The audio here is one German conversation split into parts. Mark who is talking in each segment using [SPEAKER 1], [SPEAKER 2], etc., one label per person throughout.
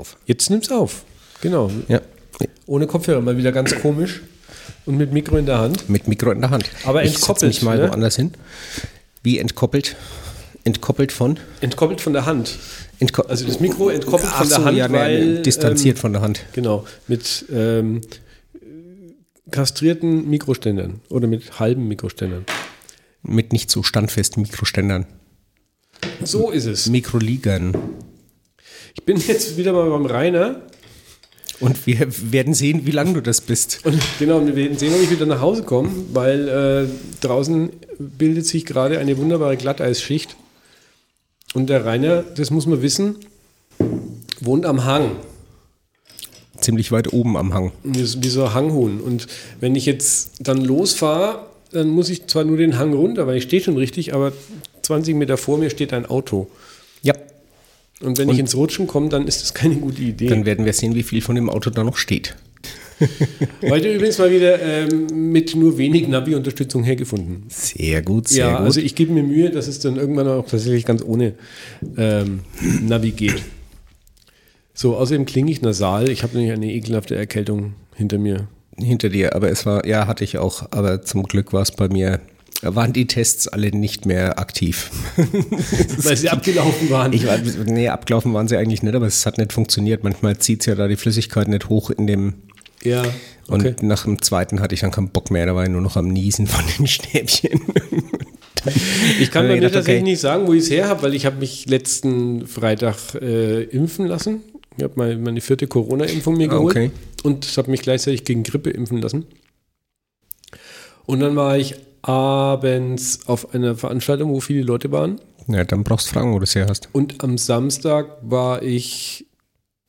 [SPEAKER 1] auf.
[SPEAKER 2] Jetzt nimm's auf. Genau.
[SPEAKER 1] Ja.
[SPEAKER 2] Ohne Kopfhörer, mal wieder ganz komisch. Und mit Mikro in der Hand.
[SPEAKER 1] Mit Mikro in der Hand.
[SPEAKER 2] Aber
[SPEAKER 1] ich setz
[SPEAKER 2] entkoppelt,
[SPEAKER 1] mich mal
[SPEAKER 2] ne?
[SPEAKER 1] woanders hin. Wie entkoppelt? Entkoppelt von?
[SPEAKER 2] Entkoppelt von der Hand.
[SPEAKER 1] Entko
[SPEAKER 2] Also das Mikro entkoppelt
[SPEAKER 1] Ach
[SPEAKER 2] von der
[SPEAKER 1] so,
[SPEAKER 2] Hand,
[SPEAKER 1] ja,
[SPEAKER 2] weil.
[SPEAKER 1] distanziert von der Hand.
[SPEAKER 2] Ähm, genau. Mit ähm, kastrierten Mikroständern. Oder mit halben Mikroständern.
[SPEAKER 1] Mit nicht so standfesten Mikroständern.
[SPEAKER 2] So ist es.
[SPEAKER 1] Mikroligern.
[SPEAKER 2] Ich bin jetzt wieder mal beim Rainer.
[SPEAKER 1] Und wir werden sehen, wie lange du das bist.
[SPEAKER 2] Und genau, wir werden sehen, ob ich wieder nach Hause komme, weil äh, draußen bildet sich gerade eine wunderbare Glatteisschicht. Und der Rainer, das muss man wissen, wohnt am Hang.
[SPEAKER 1] Ziemlich weit oben am Hang.
[SPEAKER 2] Wie so- ein Hanghuhn. Und wenn ich jetzt dann losfahre, dann muss ich zwar nur den Hang runter, weil ich stehe schon richtig, aber 20 Meter vor mir steht ein Auto.
[SPEAKER 1] Ja.
[SPEAKER 2] Und wenn ich ins Rutschen komme, dann ist das keine gute Idee.
[SPEAKER 1] Dann werden wir sehen, wie viel von dem Auto da noch steht.
[SPEAKER 2] Heute übrigens mal wieder ähm, mit nur wenig Navi-Unterstützung hergefunden.
[SPEAKER 1] Sehr gut, sehr
[SPEAKER 2] ja,
[SPEAKER 1] gut.
[SPEAKER 2] also ich gebe mir Mühe, dass es dann irgendwann auch tatsächlich ganz ohne ähm, Navi geht. So, außerdem klinge ich nasal. Ich habe nämlich eine ekelhafte Erkältung hinter mir.
[SPEAKER 1] Hinter dir, aber es war, ja, hatte ich auch, aber zum Glück war es bei mir, waren die Tests alle nicht mehr aktiv.
[SPEAKER 2] Weil sie abgelaufen waren.
[SPEAKER 1] Ich war, nee, abgelaufen waren sie eigentlich nicht, aber es hat nicht funktioniert. Manchmal zieht es ja da die Flüssigkeit nicht hoch in dem.
[SPEAKER 2] ja,
[SPEAKER 1] Und
[SPEAKER 2] okay.
[SPEAKER 1] nach dem zweiten hatte ich dann keinen Bock mehr, da war ich nur noch am Niesen von den Stäbchen.
[SPEAKER 2] Ich kann mir
[SPEAKER 1] gedacht,
[SPEAKER 2] tatsächlich
[SPEAKER 1] okay.
[SPEAKER 2] nicht sagen, wo ich es her habe, weil ich habe mich letzten Freitag äh, impfen lassen. Ich habe meine, meine vierte Corona-Impfung mir
[SPEAKER 1] Ah,
[SPEAKER 2] geholt
[SPEAKER 1] okay.
[SPEAKER 2] und habe mich gleichzeitig gegen Grippe impfen lassen. Und dann war ich abends auf einer Veranstaltung, wo viele Leute waren.
[SPEAKER 1] Ja, dann brauchst du fragen, wo du es her hast.
[SPEAKER 2] Und am Samstag war ich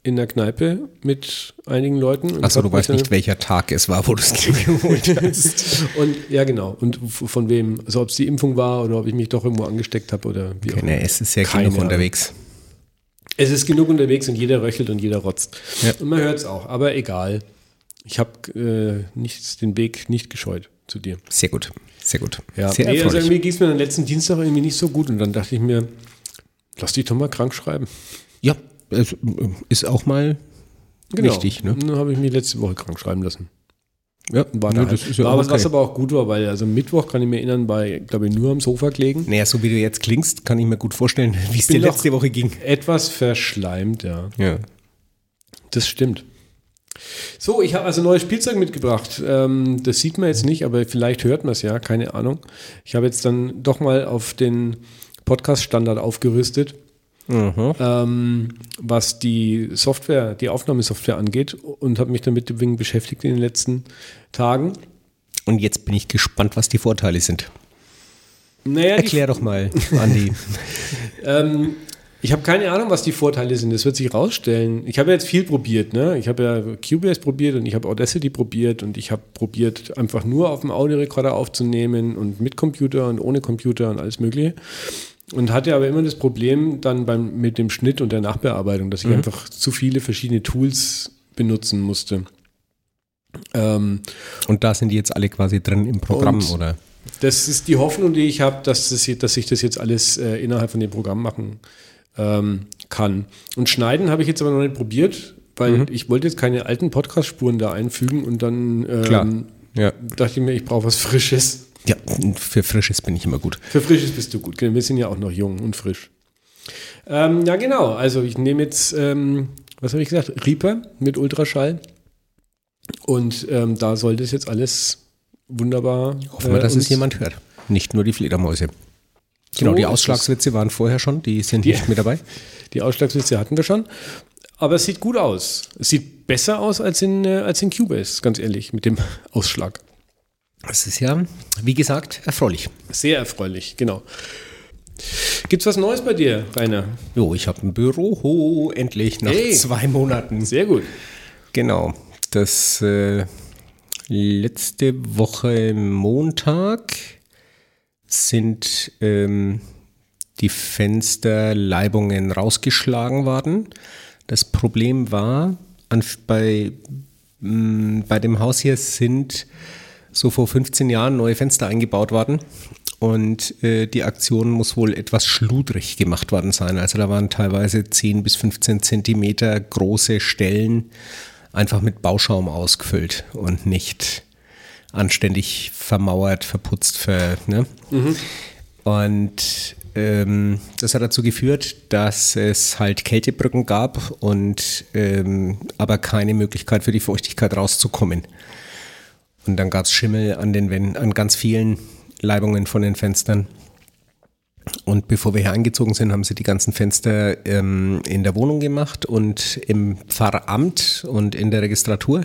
[SPEAKER 2] in der Kneipe mit einigen Leuten.
[SPEAKER 1] Achso, du weißt nicht, welcher Tag es war, wo du es geholt hast.
[SPEAKER 2] Und ja, genau. Und von wem, also ob es die Impfung war oder ob ich mich doch irgendwo angesteckt habe oder wie auch
[SPEAKER 1] Okay,
[SPEAKER 2] immer.
[SPEAKER 1] ne, es ist ja
[SPEAKER 2] Keine
[SPEAKER 1] genug unterwegs.
[SPEAKER 2] Es ist genug unterwegs und jeder röchelt und jeder rotzt.
[SPEAKER 1] Ja.
[SPEAKER 2] Und man hört es auch, aber egal. Ich habe äh, den Weg nicht gescheut zu dir.
[SPEAKER 1] Sehr gut, sehr gut.
[SPEAKER 2] Ja,
[SPEAKER 1] sehr
[SPEAKER 2] nee, also irgendwie ging es mir am letzten Dienstag irgendwie nicht so gut und dann dachte ich mir, lass dich doch mal krank schreiben.
[SPEAKER 1] ja, es ist auch mal wichtig. Ne?
[SPEAKER 2] Dann habe ich mich letzte Woche krank schreiben lassen.
[SPEAKER 1] Ja,
[SPEAKER 2] War,
[SPEAKER 1] ne,
[SPEAKER 2] da
[SPEAKER 1] das ist ja
[SPEAKER 2] war
[SPEAKER 1] auch
[SPEAKER 2] was,
[SPEAKER 1] okay.
[SPEAKER 2] aber auch gut war, weil also Mittwoch kann ich mir erinnern, bei, glaube ich, nur am Sofa gelegen.
[SPEAKER 1] Naja, so wie du jetzt klingst, kann ich mir gut vorstellen, wie es dir letzte Woche ging.
[SPEAKER 2] Etwas verschleimt, ja.
[SPEAKER 1] Ja.
[SPEAKER 2] Das stimmt. So, ich habe also neues Spielzeug mitgebracht. Ähm, das sieht man jetzt nicht, aber vielleicht hört man es ja, keine Ahnung. Ich habe jetzt dann doch mal auf den Podcast-Standard aufgerüstet,
[SPEAKER 1] Mhm.
[SPEAKER 2] ähm, was die Software, die Aufnahmesoftware angeht und habe mich damit wenig beschäftigt in den letzten Tagen.
[SPEAKER 1] Und jetzt bin ich gespannt, was die Vorteile sind.
[SPEAKER 2] Naja,
[SPEAKER 1] Erklär doch mal, Andi.
[SPEAKER 2] Ähm, ich habe keine Ahnung, was die Vorteile sind. Das wird sich rausstellen. Ich habe jetzt viel probiert. Ne? Ich habe ja Cubase probiert und ich habe Audacity probiert und ich habe probiert, einfach nur auf dem Audiorekorder aufzunehmen und mit Computer und ohne Computer und alles Mögliche. Und hatte aber immer das Problem dann beim, mit dem Schnitt und der Nachbearbeitung, dass ich einfach zu viele verschiedene Tools benutzen musste. Ähm,
[SPEAKER 1] Und da sind die jetzt alle quasi drin im Programm, oder?
[SPEAKER 2] das ist die Hoffnung, die ich habe, dass, das, dass ich das jetzt alles äh, innerhalb von dem Programm machen ähm, kann. Und schneiden habe ich jetzt aber noch nicht probiert, weil
[SPEAKER 1] Mhm.
[SPEAKER 2] ich wollte jetzt keine alten Podcast-Spuren da einfügen und dann ähm.
[SPEAKER 1] Ja.
[SPEAKER 2] dachte ich mir, ich brauche was Frisches.
[SPEAKER 1] ja, für Frisches bin ich immer gut.
[SPEAKER 2] Für Frisches bist du gut. Genau, Wir sind ja auch noch jung und frisch. Ähm, ja, genau. Also ich nehme jetzt, ähm, was habe ich gesagt? Reaper mit Ultraschall. Und ähm, da sollte es jetzt alles wunderbar.
[SPEAKER 1] Hoffen wir,
[SPEAKER 2] äh,
[SPEAKER 1] dass es
[SPEAKER 2] uns-
[SPEAKER 1] jemand hört. Nicht nur die Fledermäuse. Genau,
[SPEAKER 2] So
[SPEAKER 1] die. Ausschlagswitze waren vorher schon, die sind
[SPEAKER 2] Die-
[SPEAKER 1] nicht mit dabei.
[SPEAKER 2] Die Ausschlagsliste hatten wir schon. Aber es sieht gut aus. Es sieht besser aus als in, äh, als in Cubase, ganz ehrlich, mit dem Ausschlag.
[SPEAKER 1] Das ist ja, wie gesagt, erfreulich.
[SPEAKER 2] Sehr erfreulich, genau. Gibt's was Neues bei dir, Rainer?
[SPEAKER 1] Jo, ich habe ein Büro, endlich, nach
[SPEAKER 2] Hey.
[SPEAKER 1] zwei Monaten.
[SPEAKER 2] Sehr gut.
[SPEAKER 1] Genau. Das äh, letzte Woche Montag sind ähm, die Fensterleibungen rausgeschlagen worden. Das Problem war, an, bei, mh, bei dem Haus hier sind so vor 15 Jahren neue Fenster eingebaut worden. Und äh, die Aktion muss wohl etwas schludrig gemacht worden sein. Also da waren teilweise 10 bis 15 Zentimeter große Stellen einfach mit Bauschaum ausgefüllt und nicht anständig vermauert, verputzt, ver, ne? Mhm. Und ähm, das hat dazu geführt, dass es halt Kältebrücken gab und ähm, aber keine Möglichkeit für die Feuchtigkeit rauszukommen. Und dann gab es Schimmel an den Wänden, an ganz vielen Leibungen von den Fenstern. Und bevor wir hier eingezogen sind, haben sie die ganzen Fenster ähm, in der Wohnung gemacht und im Pfarramt und in der Registratur,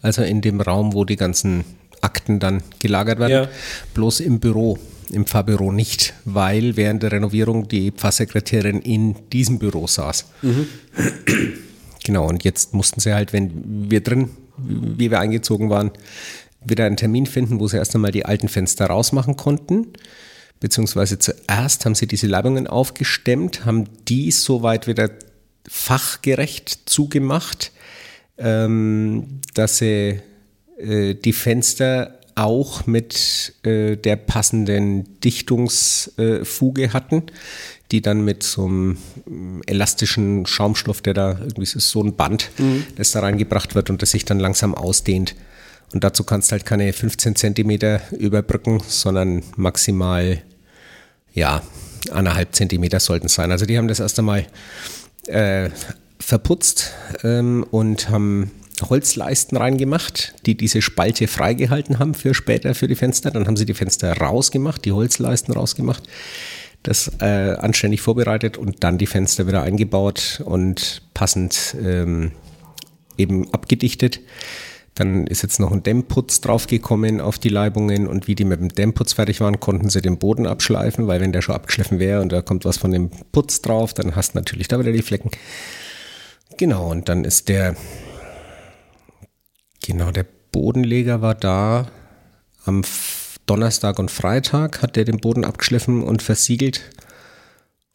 [SPEAKER 1] also in dem Raum, wo die ganzen Akten dann gelagert werden, ja. bloß im Büro, im Pfarrbüro nicht, weil während der Renovierung die Pfarrsekretärin in diesem Büro saß. Mhm. Genau, und jetzt mussten sie halt, wenn wir drin, wie wir eingezogen waren, wieder einen Termin finden, wo sie erst einmal die alten Fenster rausmachen konnten. Beziehungsweise zuerst haben sie diese Leibungen aufgestemmt, haben die soweit wieder fachgerecht zugemacht, ähm, dass sie äh, die Fenster auch mit äh, der passenden Dichtungsfuge äh, hatten, die dann mit so einem elastischen Schaumstoff, der da irgendwie ist so ein Band, mhm. das da reingebracht wird und das sich dann langsam ausdehnt. Und dazu kannst du halt keine 15 Zentimeter überbrücken, sondern maximal, ja, anderthalb Zentimeter sollten es sein. Also die haben das erst einmal äh, verputzt ähm, und haben Holzleisten reingemacht, die diese Spalte freigehalten haben für später für die Fenster. Dann haben sie die Fenster rausgemacht, die Holzleisten rausgemacht, das äh, anständig vorbereitet und dann die Fenster wieder eingebaut und passend ähm, eben abgedichtet. Dann ist jetzt noch ein Dämmputz draufgekommen auf die Leibungen und wie die mit dem Dämmputz fertig waren, konnten sie den Boden abschleifen, weil wenn der schon abgeschliffen wäre und da kommt was von dem Putz drauf, dann hast du natürlich da wieder die Flecken. Genau, und dann ist der, genau, der Bodenleger war da am Donnerstag und Freitag, hat der den Boden abgeschliffen und versiegelt.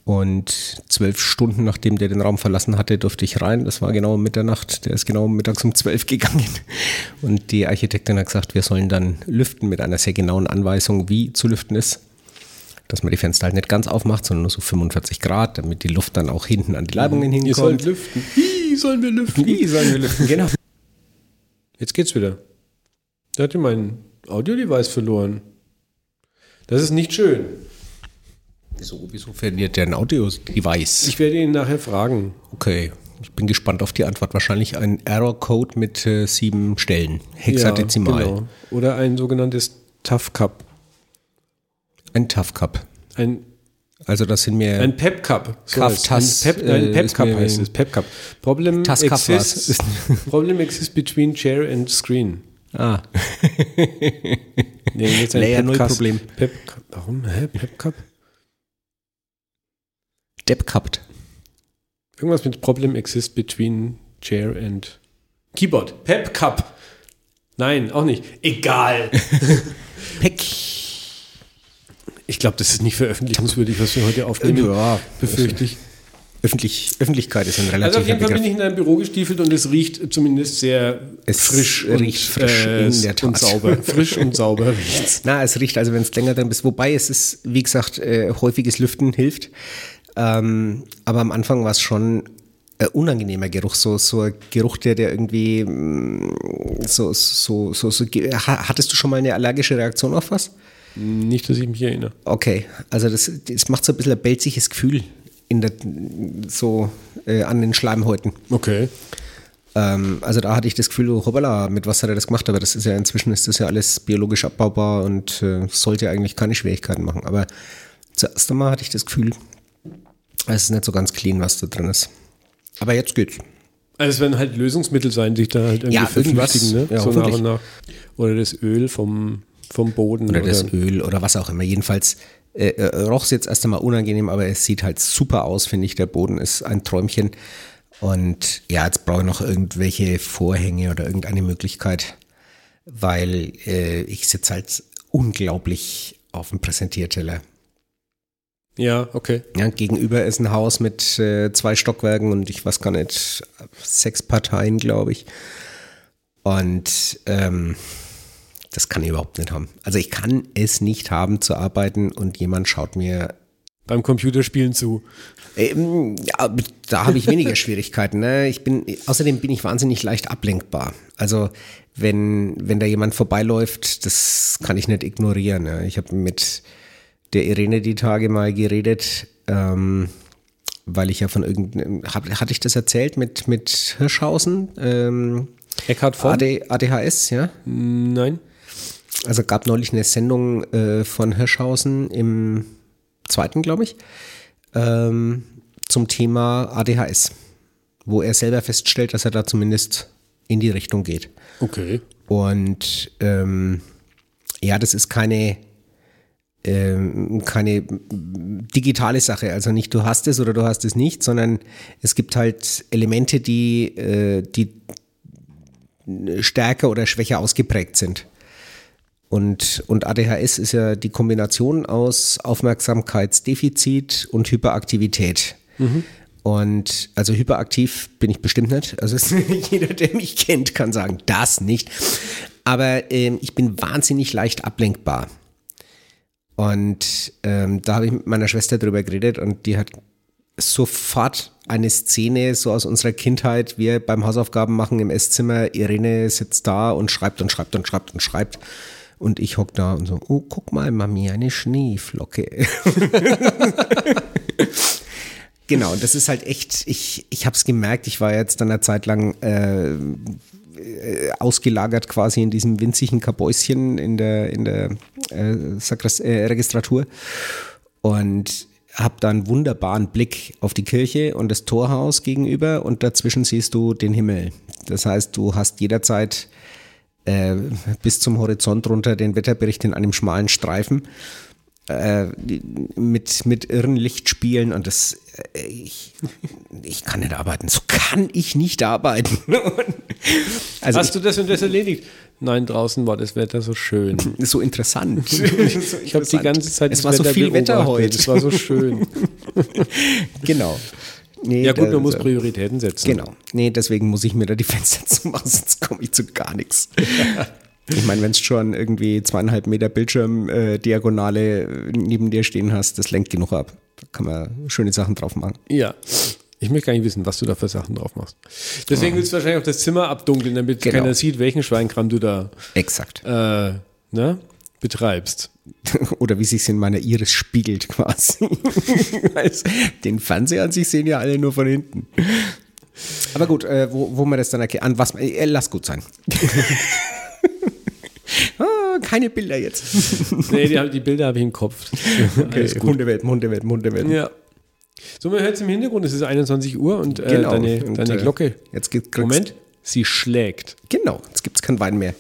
[SPEAKER 1] Und zwölf Stunden nachdem der den Raum verlassen hatte, durfte ich rein. Das war genau um Mitternacht. Der ist genau mittags um zwölf gegangen. Und die Architektin hat gesagt, wir sollen dann lüften mit einer sehr genauen Anweisung, wie zu lüften ist. Dass man die Fenster halt nicht ganz aufmacht, sondern nur so 45 Grad, damit die Luft dann auch hinten an die Leibungen hinkommt. Ihr
[SPEAKER 2] sollt lüften. Wie sollen wir lüften?
[SPEAKER 1] Wie sollen wir lüften, genau.
[SPEAKER 2] Jetzt geht's wieder. Da hatte mein Audio-Device verloren. Das ist nicht schön.
[SPEAKER 1] Wieso, wieso verliert der ein Audio-Device?
[SPEAKER 2] Ich werde ihn nachher fragen.
[SPEAKER 1] Okay. Ich bin gespannt auf die Antwort. Wahrscheinlich ein Error-Code mit äh, sieben Stellen. Hexadezimal. Ja, genau.
[SPEAKER 2] Oder ein sogenanntes Tough Cup.
[SPEAKER 1] Ein Tough Cup.
[SPEAKER 2] Ein
[SPEAKER 1] also das sind mir
[SPEAKER 2] ein Pep Cup.
[SPEAKER 1] So Cup,
[SPEAKER 2] ein Pep, nein, äh, Pep Cup heißt es. Pep Cup. Problem exists, Problem exists between chair and screen.
[SPEAKER 1] Ah.
[SPEAKER 2] nee, jetzt ein
[SPEAKER 1] Layer Pep Problem.
[SPEAKER 2] Pep, warum? Hä? Pep Cup?
[SPEAKER 1] Depp gehabt.
[SPEAKER 2] Irgendwas mit Problem exists between Chair and Keyboard. Pep Cup. Nein, auch nicht. Egal.
[SPEAKER 1] Peck.
[SPEAKER 2] Ich glaube, das ist nicht veröffentlichungswürdig, was wir heute aufnehmen.
[SPEAKER 1] Ja,
[SPEAKER 2] befürchte ich.
[SPEAKER 1] Öffentlich, Öffentlichkeit ist ein relativ Also
[SPEAKER 2] auf jeden Fall bin ich in einem Büro gestiefelt und es riecht zumindest sehr
[SPEAKER 1] es
[SPEAKER 2] frisch
[SPEAKER 1] riecht und, frisch
[SPEAKER 2] äh, in der Tat. und sauber. frisch und sauber riecht
[SPEAKER 1] Na, es riecht also, wenn es länger drin ist. Wobei es ist, wie gesagt, äh, häufiges Lüften hilft. Ähm, aber am Anfang war es schon ein unangenehmer Geruch, so, so ein Geruch, der, der irgendwie mm, so, so, so, so, hattest du schon mal eine allergische Reaktion auf was?
[SPEAKER 2] Nicht, dass ich mich erinnere.
[SPEAKER 1] Okay, also das, das macht so ein bisschen ein belziges Gefühl in der, so äh, an den Schleimhäuten.
[SPEAKER 2] Okay.
[SPEAKER 1] Ähm, also da hatte ich das Gefühl, oh, hoppala, mit was hat er das gemacht? Aber das ist ja inzwischen ist das ja alles biologisch abbaubar und äh, sollte eigentlich keine Schwierigkeiten machen. Aber zuerst einmal hatte ich das Gefühl, es ist nicht so ganz clean, was da drin ist. Aber jetzt geht's.
[SPEAKER 2] Also es werden halt Lösungsmittel sein, die sich da halt irgendwie
[SPEAKER 1] ja,
[SPEAKER 2] verflüchtigen, ne?
[SPEAKER 1] Ja,
[SPEAKER 2] so nach und nach. Oder das Öl vom, vom Boden.
[SPEAKER 1] Oder, oder das Öl oder was auch immer. Jedenfalls äh, äh, roch es jetzt erst einmal unangenehm, aber es sieht halt super aus, finde ich. Der Boden ist ein Träumchen. Und ja, jetzt brauche ich noch irgendwelche Vorhänge oder irgendeine Möglichkeit, weil äh, ich sitze halt unglaublich auf dem Präsentierteller.
[SPEAKER 2] Ja, okay.
[SPEAKER 1] Ja, gegenüber ist ein Haus mit äh, zwei Stockwerken und ich weiß gar nicht, sechs Parteien, glaube ich. Und ähm, Das kann ich überhaupt nicht haben. Also ich kann es nicht haben zu arbeiten und jemand schaut mir
[SPEAKER 2] beim Computerspielen zu.
[SPEAKER 1] Ähm, ja, da habe ich weniger Schwierigkeiten. Ne? Ich bin, außerdem bin ich wahnsinnig leicht ablenkbar. Also wenn, wenn da jemand vorbeiläuft, das kann ich nicht ignorieren. Ne? Ich habe mit der Irene die Tage mal geredet, ähm, weil ich ja von irgendeinem, hatte ich das erzählt mit, mit Hirschhausen? Ähm,
[SPEAKER 2] Eckhard von?
[SPEAKER 1] AD, ADHS, ja?
[SPEAKER 2] Nein.
[SPEAKER 1] Also gab neulich eine Sendung äh, von Hirschhausen im zweiten, glaube ich, ähm, zum Thema ADHS, wo er selber feststellt, dass er da zumindest in die Richtung geht.
[SPEAKER 2] Okay.
[SPEAKER 1] Und ähm, ja, das ist keine, ähm, keine digitale Sache. Also nicht du hast es oder du hast es nicht, sondern es gibt halt Elemente, die, äh, die stärker oder schwächer ausgeprägt sind. Und, und ADHS ist ja die Kombination aus Aufmerksamkeitsdefizit und Hyperaktivität. Mhm. Und also hyperaktiv bin ich bestimmt nicht. Also jeder, der mich kennt, kann sagen, das nicht. Aber ähm, ich bin wahnsinnig leicht ablenkbar. Und ähm, da habe ich mit meiner Schwester drüber geredet und die hat sofort eine Szene so aus unserer Kindheit, wir beim Hausaufgaben machen im Esszimmer, Irene sitzt da und schreibt und schreibt und schreibt und schreibt. Und ich hock da und so, oh, guck mal, Mami, eine Schneeflocke. genau, das ist halt echt, ich, ich habe es gemerkt, ich war jetzt dann eine Zeit lang äh, äh, ausgelagert quasi in diesem winzigen Kabäuschen in der, in der äh, äh, Registratur und habe da einen wunderbaren Blick auf die Kirche und das Torhaus gegenüber und dazwischen siehst du den Himmel. Das heißt, du hast jederzeit äh, bis zum Horizont runter den Wetterbericht in einem schmalen Streifen äh, mit, mit irren Lichtspielen und das, äh, ich, ich kann nicht arbeiten. So kann ich nicht arbeiten.
[SPEAKER 2] also Hast ich, du das und das erledigt? Nein, draußen war das Wetter so schön.
[SPEAKER 1] So interessant.
[SPEAKER 2] ich habe die ganze Zeit
[SPEAKER 1] Es war so viel Wetter heute.
[SPEAKER 2] Es war so schön.
[SPEAKER 1] genau.
[SPEAKER 2] Nee, ja gut, man muss Prioritäten setzen.
[SPEAKER 1] Genau. Nee, deswegen muss ich mir da die Fenster zumachen, sonst komme ich zu gar nichts. Ich meine, wenn du schon irgendwie zweieinhalb Meter Bildschirmdiagonale äh, neben dir stehen hast, das lenkt genug ab. Da kann man schöne Sachen drauf machen.
[SPEAKER 2] Ja. Ich möchte gar nicht wissen, was du da für Sachen drauf machst. Deswegen willst du wahrscheinlich auch das Zimmer abdunkeln, damit genau. keiner sieht, welchen Schweinkram du da
[SPEAKER 1] Exakt.
[SPEAKER 2] Äh, ne, betreibst.
[SPEAKER 1] Oder wie sich in meiner Iris spiegelt quasi. Den Fernseher an sich sehen ja alle nur von hinten. Aber gut, äh, wo, wo man das dann erkennt, an was, äh, lass gut sein. ah, keine Bilder jetzt.
[SPEAKER 2] nee, die, die Bilder habe ich im Kopf.
[SPEAKER 1] Okay, Hundewelt, Hundewelt, Hundewelt.
[SPEAKER 2] Ja. So, man hört es im Hintergrund, es ist 21 Uhr und, äh, genau. deine, und, deine äh, Glocke.
[SPEAKER 1] Jetzt gibt
[SPEAKER 2] Moment, sie schlägt.
[SPEAKER 1] Genau, jetzt gibt es keinen Wein mehr.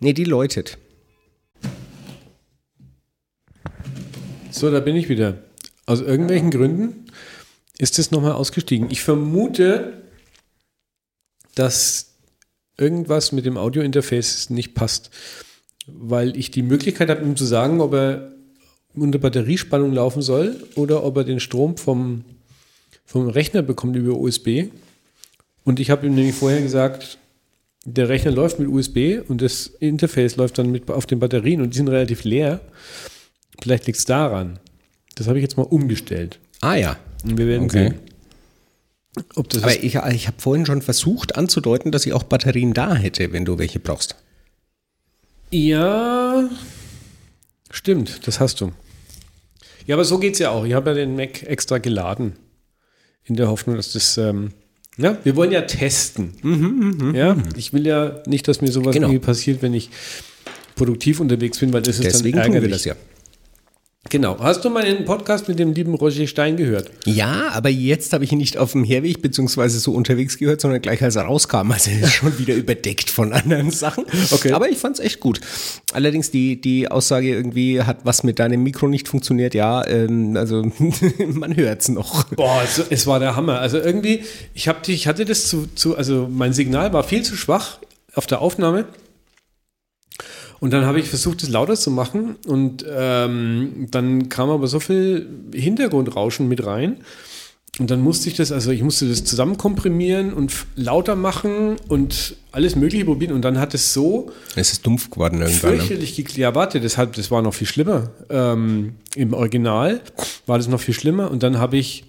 [SPEAKER 1] Nee, die läutet.
[SPEAKER 2] So, da bin ich wieder. Aus irgendwelchen Gründen ist es nochmal ausgestiegen. Ich vermute, dass irgendwas mit dem Audiointerface nicht passt, weil ich die Möglichkeit habe, ihm zu sagen, ob er unter Batteriespannung laufen soll oder ob er den Strom vom, vom Rechner bekommt über USB. Und ich habe ihm nämlich vorher gesagt, der Rechner läuft mit USB und das Interface läuft dann mit auf den Batterien und die sind relativ leer. Vielleicht liegt es daran. Das habe ich jetzt mal umgestellt.
[SPEAKER 1] Ah ja.
[SPEAKER 2] Und wir werden okay. sehen.
[SPEAKER 1] Ob das Aber ich, ich habe vorhin schon versucht anzudeuten, dass ich auch Batterien da hätte, wenn du welche brauchst.
[SPEAKER 2] Ja, stimmt, das hast du. Ja, aber so geht es ja auch. Ich habe ja den Mac extra geladen. In der Hoffnung, dass das. Ähm, ja, wir wollen ja testen. Mhm, mh, ja, mhm. ich will ja nicht, dass mir sowas genau. irgendwie passiert, wenn ich produktiv unterwegs bin, weil das ist
[SPEAKER 1] Deswegen dann ärgerlich. Tun wir das ja.
[SPEAKER 2] Genau. Hast du mal den Podcast mit dem lieben Roger Stein gehört?
[SPEAKER 1] Ja, aber jetzt habe ich ihn nicht auf dem Herweg beziehungsweise so unterwegs gehört, sondern gleich als er rauskam. Also er ist schon wieder überdeckt von anderen Sachen. Okay. Aber ich fand es echt gut. Allerdings die, die Aussage irgendwie hat was mit deinem Mikro nicht funktioniert. Ja, ähm, also man hört es noch.
[SPEAKER 2] Boah, es, es, war der Hammer. Also irgendwie, ich, hab, ich hatte das zu, zu, also mein Signal war viel zu schwach auf der Aufnahme. Und dann habe ich versucht, es lauter zu machen und ähm, dann kam aber so viel Hintergrundrauschen mit rein, und dann musste ich das, also ich musste das zusammenkomprimieren und f- lauter machen und alles Mögliche probieren. Und dann hat es so
[SPEAKER 1] Es ist dumpf geworden irgendwann. Ne?
[SPEAKER 2] fürchterlich geklickt. Ja, warte, das, hat, das war noch viel schlimmer. Ähm, Im Original war das noch viel schlimmer. Und dann habe ich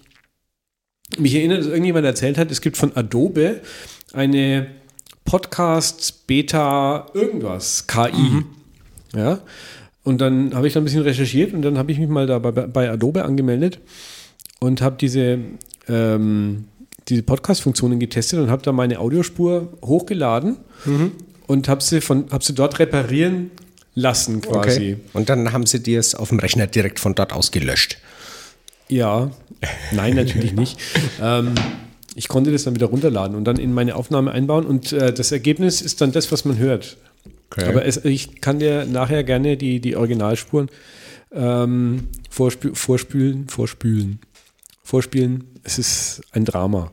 [SPEAKER 2] mich erinnert, dass irgendjemand erzählt hat, es gibt von Adobe eine Podcast Beta irgendwas, KI. Ja. Und dann habe ich da ein bisschen recherchiert und dann habe ich mich mal da bei, bei Adobe angemeldet und habe diese, ähm, diese Podcast-Funktionen getestet und habe da meine Audiospur hochgeladen und habe sie, von, hab sie dort reparieren lassen quasi.
[SPEAKER 1] Okay. Und dann haben sie dir es auf dem Rechner direkt von dort aus gelöscht.
[SPEAKER 2] Ja, nein, natürlich nicht. Ähm, ich konnte das dann wieder runterladen und dann in meine Aufnahme einbauen und äh, das Ergebnis ist dann das, was man hört.
[SPEAKER 1] Okay.
[SPEAKER 2] Aber es, ich kann dir nachher gerne die, die Originalspuren ähm, vorspü vorspülen, vorspülen, vorspielen. Es ist ein Drama.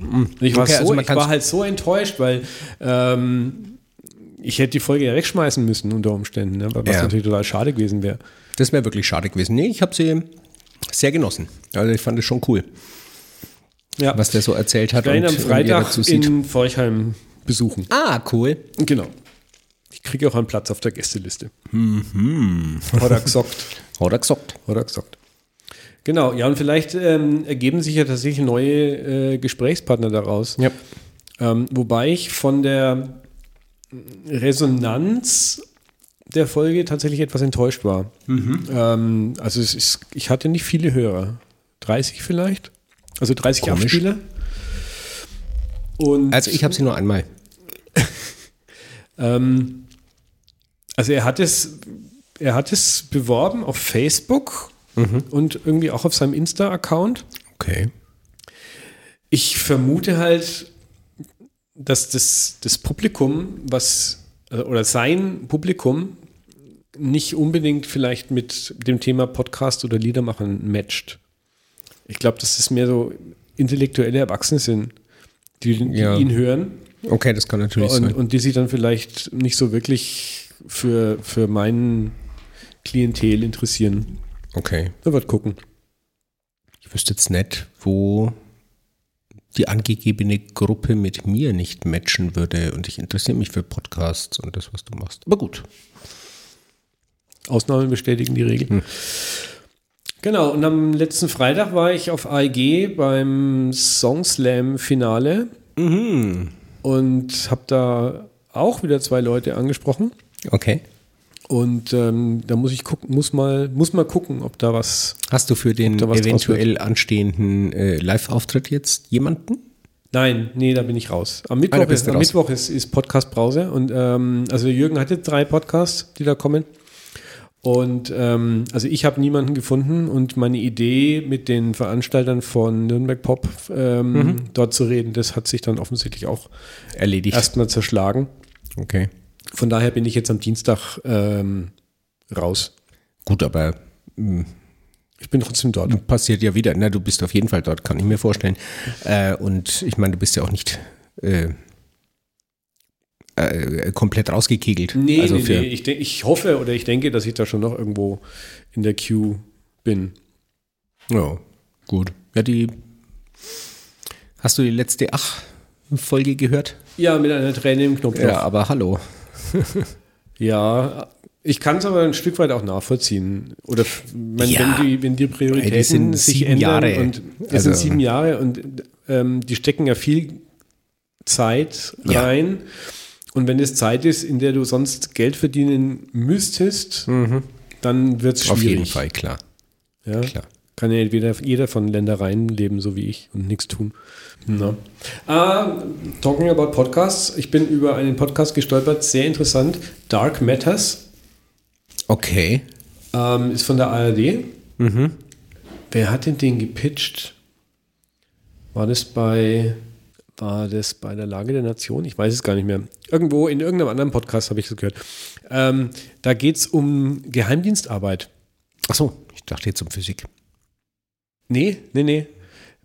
[SPEAKER 2] Und Ich, war,
[SPEAKER 1] Okay,
[SPEAKER 2] so,
[SPEAKER 1] also
[SPEAKER 2] ich war halt so enttäuscht, weil ähm, ich hätte die Folge ja wegschmeißen müssen unter Umständen, ne? was
[SPEAKER 1] Ja.
[SPEAKER 2] natürlich total schade gewesen wäre.
[SPEAKER 1] Das wäre wirklich schade gewesen. Nee, ich habe sie sehr genossen. Also ich fand es schon cool,
[SPEAKER 2] Ja.
[SPEAKER 1] was der so erzählt hat
[SPEAKER 2] Ich werde ihn am Freitag in Forchheim besuchen.
[SPEAKER 1] Ah, cool.
[SPEAKER 2] Genau. Ich kriege auch einen Platz auf der Gästeliste. Hat er gesagt.
[SPEAKER 1] Hat er gesagt.
[SPEAKER 2] Hat er gesagt. Genau, ja, und vielleicht ähm, ergeben sich ja tatsächlich neue äh, Gesprächspartner daraus.
[SPEAKER 1] Ja.
[SPEAKER 2] Ähm, wobei ich von der Resonanz der Folge tatsächlich etwas enttäuscht war. Ähm, also ist, ich hatte nicht viele Hörer. 30 vielleicht? Also 30
[SPEAKER 1] Komisch.
[SPEAKER 2] Abspieler. Und
[SPEAKER 1] Also ich habe sie nur einmal.
[SPEAKER 2] Ähm, also er hat es, er hat es beworben auf Facebook und irgendwie auch auf seinem Insta-Account.
[SPEAKER 1] Okay.
[SPEAKER 2] Ich vermute halt, dass das, das Publikum, was also- oder sein Publikum nicht unbedingt vielleicht mit dem Thema Podcast oder Liedermachen matcht. Ich glaube, dass es mehr so intellektuelle Erwachsene sind, die, die
[SPEAKER 1] Ja.
[SPEAKER 2] ihn hören
[SPEAKER 1] Okay, das kann natürlich
[SPEAKER 2] und,
[SPEAKER 1] sein.
[SPEAKER 2] und die sich dann vielleicht nicht so wirklich für, für meinen Klientel interessieren.
[SPEAKER 1] Okay.
[SPEAKER 2] Da wird gucken.
[SPEAKER 1] Ich wüsste jetzt nicht, wo die angegebene Gruppe mit mir nicht matchen würde. Und ich interessiere mich für Podcasts und das, was du machst. Aber gut.
[SPEAKER 2] Ausnahmen bestätigen die Regel. Genau, und am letzten Freitag war ich auf AEG beim Song Slam Finale und habe da auch wieder zwei Leute angesprochen.
[SPEAKER 1] Okay.
[SPEAKER 2] Und ähm, da muss ich gucken, muss mal, muss mal gucken, ob da was.
[SPEAKER 1] Hast du für den eventuell anstehenden äh, Live-Auftritt jetzt jemanden?
[SPEAKER 2] Nein, nee, da bin ich raus. Am
[SPEAKER 1] Ah,
[SPEAKER 2] Mittwoch,
[SPEAKER 1] bist
[SPEAKER 2] ist, am
[SPEAKER 1] raus.
[SPEAKER 2] Mittwoch ist, ist Podcast Brause und ähm, also Jürgen hatte drei Podcasts, die da kommen. Und ähm, also ich habe niemanden gefunden und meine Idee mit den Veranstaltern von Nürnberg Pop ähm,
[SPEAKER 1] Mhm.
[SPEAKER 2] dort zu reden, das hat sich dann offensichtlich auch
[SPEAKER 1] Erledigt.
[SPEAKER 2] erstmal zerschlagen.
[SPEAKER 1] Okay.
[SPEAKER 2] Von daher bin ich jetzt am Dienstag ähm, raus.
[SPEAKER 1] Gut, aber
[SPEAKER 2] Ich bin trotzdem dort.
[SPEAKER 1] passiert ja wieder. Na, du bist auf jeden Fall dort, kann ich mir vorstellen. Äh, und ich meine, du bist ja auch nicht äh, äh, komplett rausgekegelt.
[SPEAKER 2] Nee,
[SPEAKER 1] also
[SPEAKER 2] nee, nee. Ich, ich hoffe oder ich denke, dass ich da schon noch irgendwo in der Queue bin.
[SPEAKER 1] Ja, gut. Ja, die. Hast du die letzte Ach-Folge gehört?
[SPEAKER 2] Ja, mit einer Träne im Knopfloch.
[SPEAKER 1] Ja, aber hallo.
[SPEAKER 2] Ja, ich kann es aber ein Stück weit auch nachvollziehen. Oder mein,
[SPEAKER 1] Ja.
[SPEAKER 2] wenn, die, wenn die Prioritäten
[SPEAKER 1] Ey, sind
[SPEAKER 2] sich
[SPEAKER 1] sieben
[SPEAKER 2] ändern
[SPEAKER 1] Jahre.
[SPEAKER 2] und es
[SPEAKER 1] Also-
[SPEAKER 2] sind sieben Jahre und ähm, die stecken ja viel Zeit
[SPEAKER 1] Ja.
[SPEAKER 2] Und wenn es Zeit ist, in der du sonst Geld verdienen müsstest, dann wird es schwierig.
[SPEAKER 1] Auf jeden Fall, klar.
[SPEAKER 2] Ja?
[SPEAKER 1] Klar.
[SPEAKER 2] Kann ja jeder, jeder von Ländereien leben, so wie ich, und nichts tun. Na. Ah, talking about Podcasts. Ich bin über einen Podcast gestolpert, sehr interessant. Dark Matters
[SPEAKER 1] Okay.
[SPEAKER 2] ähm, ist von der ARD. Wer hat denn den gepitcht? War das bei war das bei der Lage der Nation? Ich weiß es gar nicht mehr. Irgendwo in irgendeinem anderen Podcast habe ich das gehört. Ähm, da geht es um Geheimdienstarbeit.
[SPEAKER 1] Achso, ich dachte jetzt um Physik.
[SPEAKER 2] Nee, nee, nee.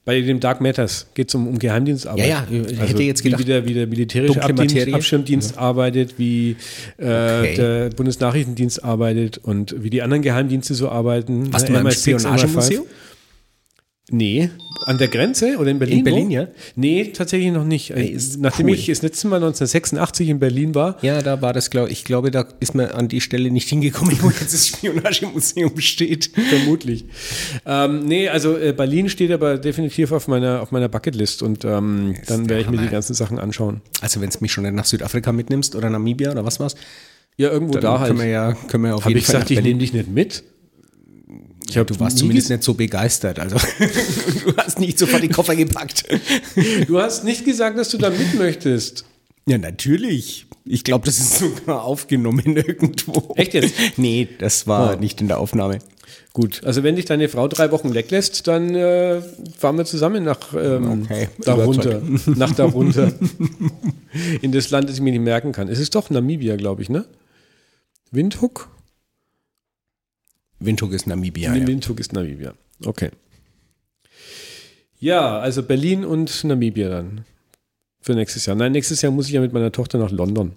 [SPEAKER 2] Bei dem Dark Matters geht es um, um Geheimdienstarbeit.
[SPEAKER 1] Ja, ja, ich hätte jetzt gedacht,
[SPEAKER 2] wie der, wie der militärische Abdienst. Abschirmdienst arbeitet, wie äh,
[SPEAKER 1] Okay.
[SPEAKER 2] der Bundesnachrichtendienst arbeitet und wie die anderen Geheimdienste so arbeiten.
[SPEAKER 1] Warst du mal im
[SPEAKER 2] MI6,
[SPEAKER 1] Spionagemuseum?
[SPEAKER 2] Nee, an der Grenze oder in Berlin?
[SPEAKER 1] In Berlin, ja?
[SPEAKER 2] Nee, tatsächlich noch nicht.
[SPEAKER 1] Ey, ist
[SPEAKER 2] Nachdem
[SPEAKER 1] cool.
[SPEAKER 2] ich das letzte Mal 1986 in Berlin war,
[SPEAKER 1] Ja, da war das, glaube ich, glaube, da ist man an die Stelle nicht hingekommen, wo jetzt das Spionagemuseum steht.
[SPEAKER 2] vermutlich. ähm, nee, also äh, Berlin steht aber definitiv auf meiner, auf meiner Bucketlist und ähm, dann werde ich mir die ganzen Sachen anschauen.
[SPEAKER 1] Also wenn es mich schon nach Südafrika mitnimmst oder Namibia oder was war's,
[SPEAKER 2] Ja, irgendwo
[SPEAKER 1] dann
[SPEAKER 2] da halt.
[SPEAKER 1] können wir ja, können wir auf
[SPEAKER 2] Habe
[SPEAKER 1] jeden
[SPEAKER 2] ich
[SPEAKER 1] Fall
[SPEAKER 2] gesagt, ich nehme dich nicht mit? Ich hab
[SPEAKER 1] Du warst zumindest nicht so begeistert. Also du hast nicht sofort die Koffer gepackt.
[SPEAKER 2] Du hast nicht gesagt, dass du da mit möchtest.
[SPEAKER 1] Ja, natürlich. Ich glaube, das ist sogar aufgenommen irgendwo.
[SPEAKER 2] Echt jetzt?
[SPEAKER 1] Nee, das war
[SPEAKER 2] Oh.
[SPEAKER 1] nicht in der Aufnahme.
[SPEAKER 2] Gut, also wenn dich deine Frau drei Wochen weglässt, dann äh, fahren wir zusammen nach ähm,
[SPEAKER 1] Okay,
[SPEAKER 2] darunter. nach darunter. In das Land, das ich mir nicht merken kann. Es ist doch Namibia, glaube ich, ne? Windhoek?
[SPEAKER 1] Windhoek ist Namibia. Ja,
[SPEAKER 2] Windhoek ist Namibia. Okay. Ja, also Berlin und Namibia dann. Für nächstes Jahr. Nein, nächstes Jahr muss ich ja mit meiner Tochter nach London.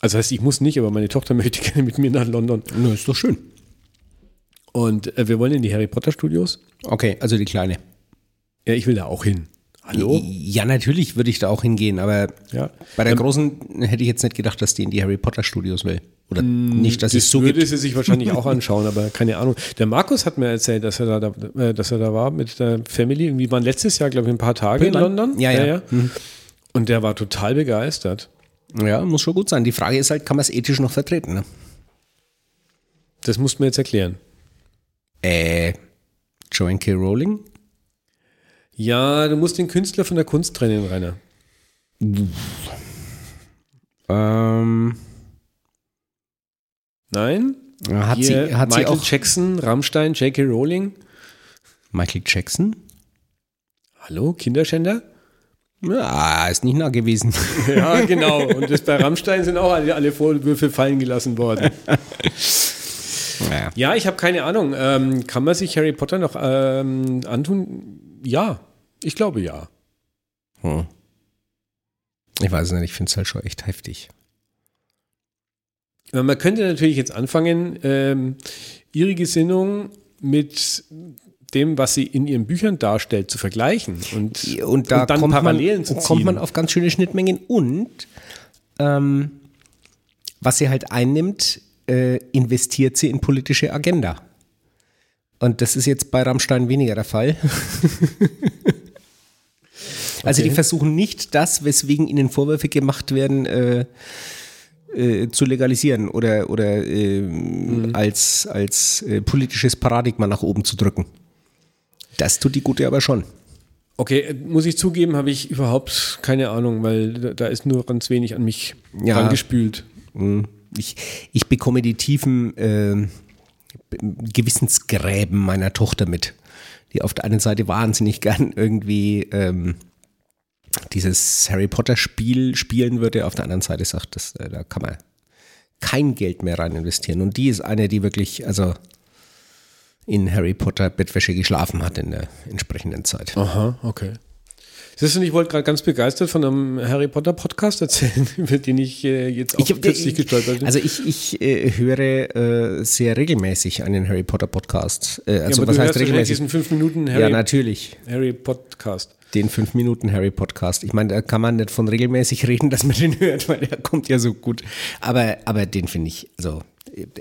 [SPEAKER 2] Also heißt, ich muss nicht, aber meine Tochter möchte gerne mit mir nach London.
[SPEAKER 1] Na, ist doch schön.
[SPEAKER 2] Und äh, wir wollen in die Harry Potter Studios.
[SPEAKER 1] Okay, also die Kleine.
[SPEAKER 2] Ja, ich will da auch hin. Hallo?
[SPEAKER 1] Ja, natürlich würde ich da auch hingehen, aber
[SPEAKER 2] Ja.
[SPEAKER 1] bei der Großen hätte ich jetzt nicht gedacht, dass die in die Harry Potter Studios will. Oder nicht, dass es
[SPEAKER 2] Das
[SPEAKER 1] so
[SPEAKER 2] würde
[SPEAKER 1] gibt.
[SPEAKER 2] sie sich wahrscheinlich auch anschauen, aber keine Ahnung. Der Markus hat mir erzählt, dass er da, äh, dass er da war mit der Family. Irgendwie waren letztes Jahr, glaube ich, ein paar Tage in
[SPEAKER 1] Irland?
[SPEAKER 2] London.
[SPEAKER 1] Ja, ja. Mhm.
[SPEAKER 2] Und der war total begeistert.
[SPEAKER 1] Ja, muss schon gut sein. Die Frage ist halt, kann man es ethisch noch vertreten? Ne?
[SPEAKER 2] Das musst du mir jetzt erklären.
[SPEAKER 1] Äh, Joanne K. Rowling?
[SPEAKER 2] Ja, du musst den Künstler von der Kunst trennen, Rainer.
[SPEAKER 1] Ähm,
[SPEAKER 2] Nein?
[SPEAKER 1] hat
[SPEAKER 2] Hier
[SPEAKER 1] sie, hat sie
[SPEAKER 2] Michael
[SPEAKER 1] auch
[SPEAKER 2] Jackson, Rammstein, J.K. Rowling.
[SPEAKER 1] Michael Jackson?
[SPEAKER 2] Hallo, Kinderschänder?
[SPEAKER 1] Ja, ist nicht nah gewesen.
[SPEAKER 2] Ja, genau. Und das bei Rammstein sind auch alle, alle Vorwürfe fallen gelassen worden.
[SPEAKER 1] ja.
[SPEAKER 2] Ja, ich habe keine Ahnung. Ähm, kann man sich Harry Potter noch ähm, antun? Ja, ich glaube ja.
[SPEAKER 1] Hm. Ich weiß es nicht, ich finde es halt schon echt heftig.
[SPEAKER 2] Man könnte natürlich jetzt anfangen, ähm, ihre Gesinnung mit dem, was sie in ihren Büchern darstellt, zu vergleichen und,
[SPEAKER 1] Und da
[SPEAKER 2] dann
[SPEAKER 1] kommt,
[SPEAKER 2] Parallelen
[SPEAKER 1] man,
[SPEAKER 2] zu ziehen.
[SPEAKER 1] kommt man auf ganz schöne Schnittmengen und ähm, was sie halt einnimmt, äh, investiert sie in politische Agenda. Und das ist jetzt bei Rammstein weniger der Fall. also die
[SPEAKER 2] Okay.
[SPEAKER 1] versuchen nicht das, weswegen ihnen Vorwürfe gemacht werden, äh, äh, zu legalisieren oder, oder ähm, als, als äh, politisches Paradigma nach oben zu drücken. Das tut die Gute aber schon.
[SPEAKER 2] Okay, äh, muss ich zugeben, habe ich überhaupt keine Ahnung, weil da, ist nur ganz wenig an mich
[SPEAKER 1] Ja.
[SPEAKER 2] rangespült.
[SPEAKER 1] Mm, Ich, ich bekomme die tiefen ähm, Gewissensgräben meiner Tochter mit, die auf der einen Seite wahnsinnig gern irgendwie ähm, dieses Harry Potter Spiel spielen würde, auf der anderen Seite sagt, dass, äh, da kann man kein Geld mehr rein investieren. Und die ist eine, die wirklich, also in Harry Potter Bettwäsche geschlafen hat in der entsprechenden Zeit.
[SPEAKER 2] Aha, okay. Siehst du, ich wollte gerade ganz begeistert von einem Harry Potter Podcast erzählen, über den ich äh, jetzt auch
[SPEAKER 1] Ich,
[SPEAKER 2] kürzlich gestolpert bin.
[SPEAKER 1] Also ich, ich äh, höre äh, sehr regelmäßig einen Harry Potter Podcast. Äh,
[SPEAKER 2] ja,
[SPEAKER 1] also
[SPEAKER 2] aber
[SPEAKER 1] was heißt regelmäßig?
[SPEAKER 2] diesen 5 Minuten
[SPEAKER 1] Ja,
[SPEAKER 2] Harry,
[SPEAKER 1] natürlich.
[SPEAKER 2] Harry Podcast.
[SPEAKER 1] Den 5 Minuten Harry Podcast. Ich meine, da kann man nicht von regelmäßig reden, dass man den hört, weil der kommt ja so gut. Aber, aber den finde ich, also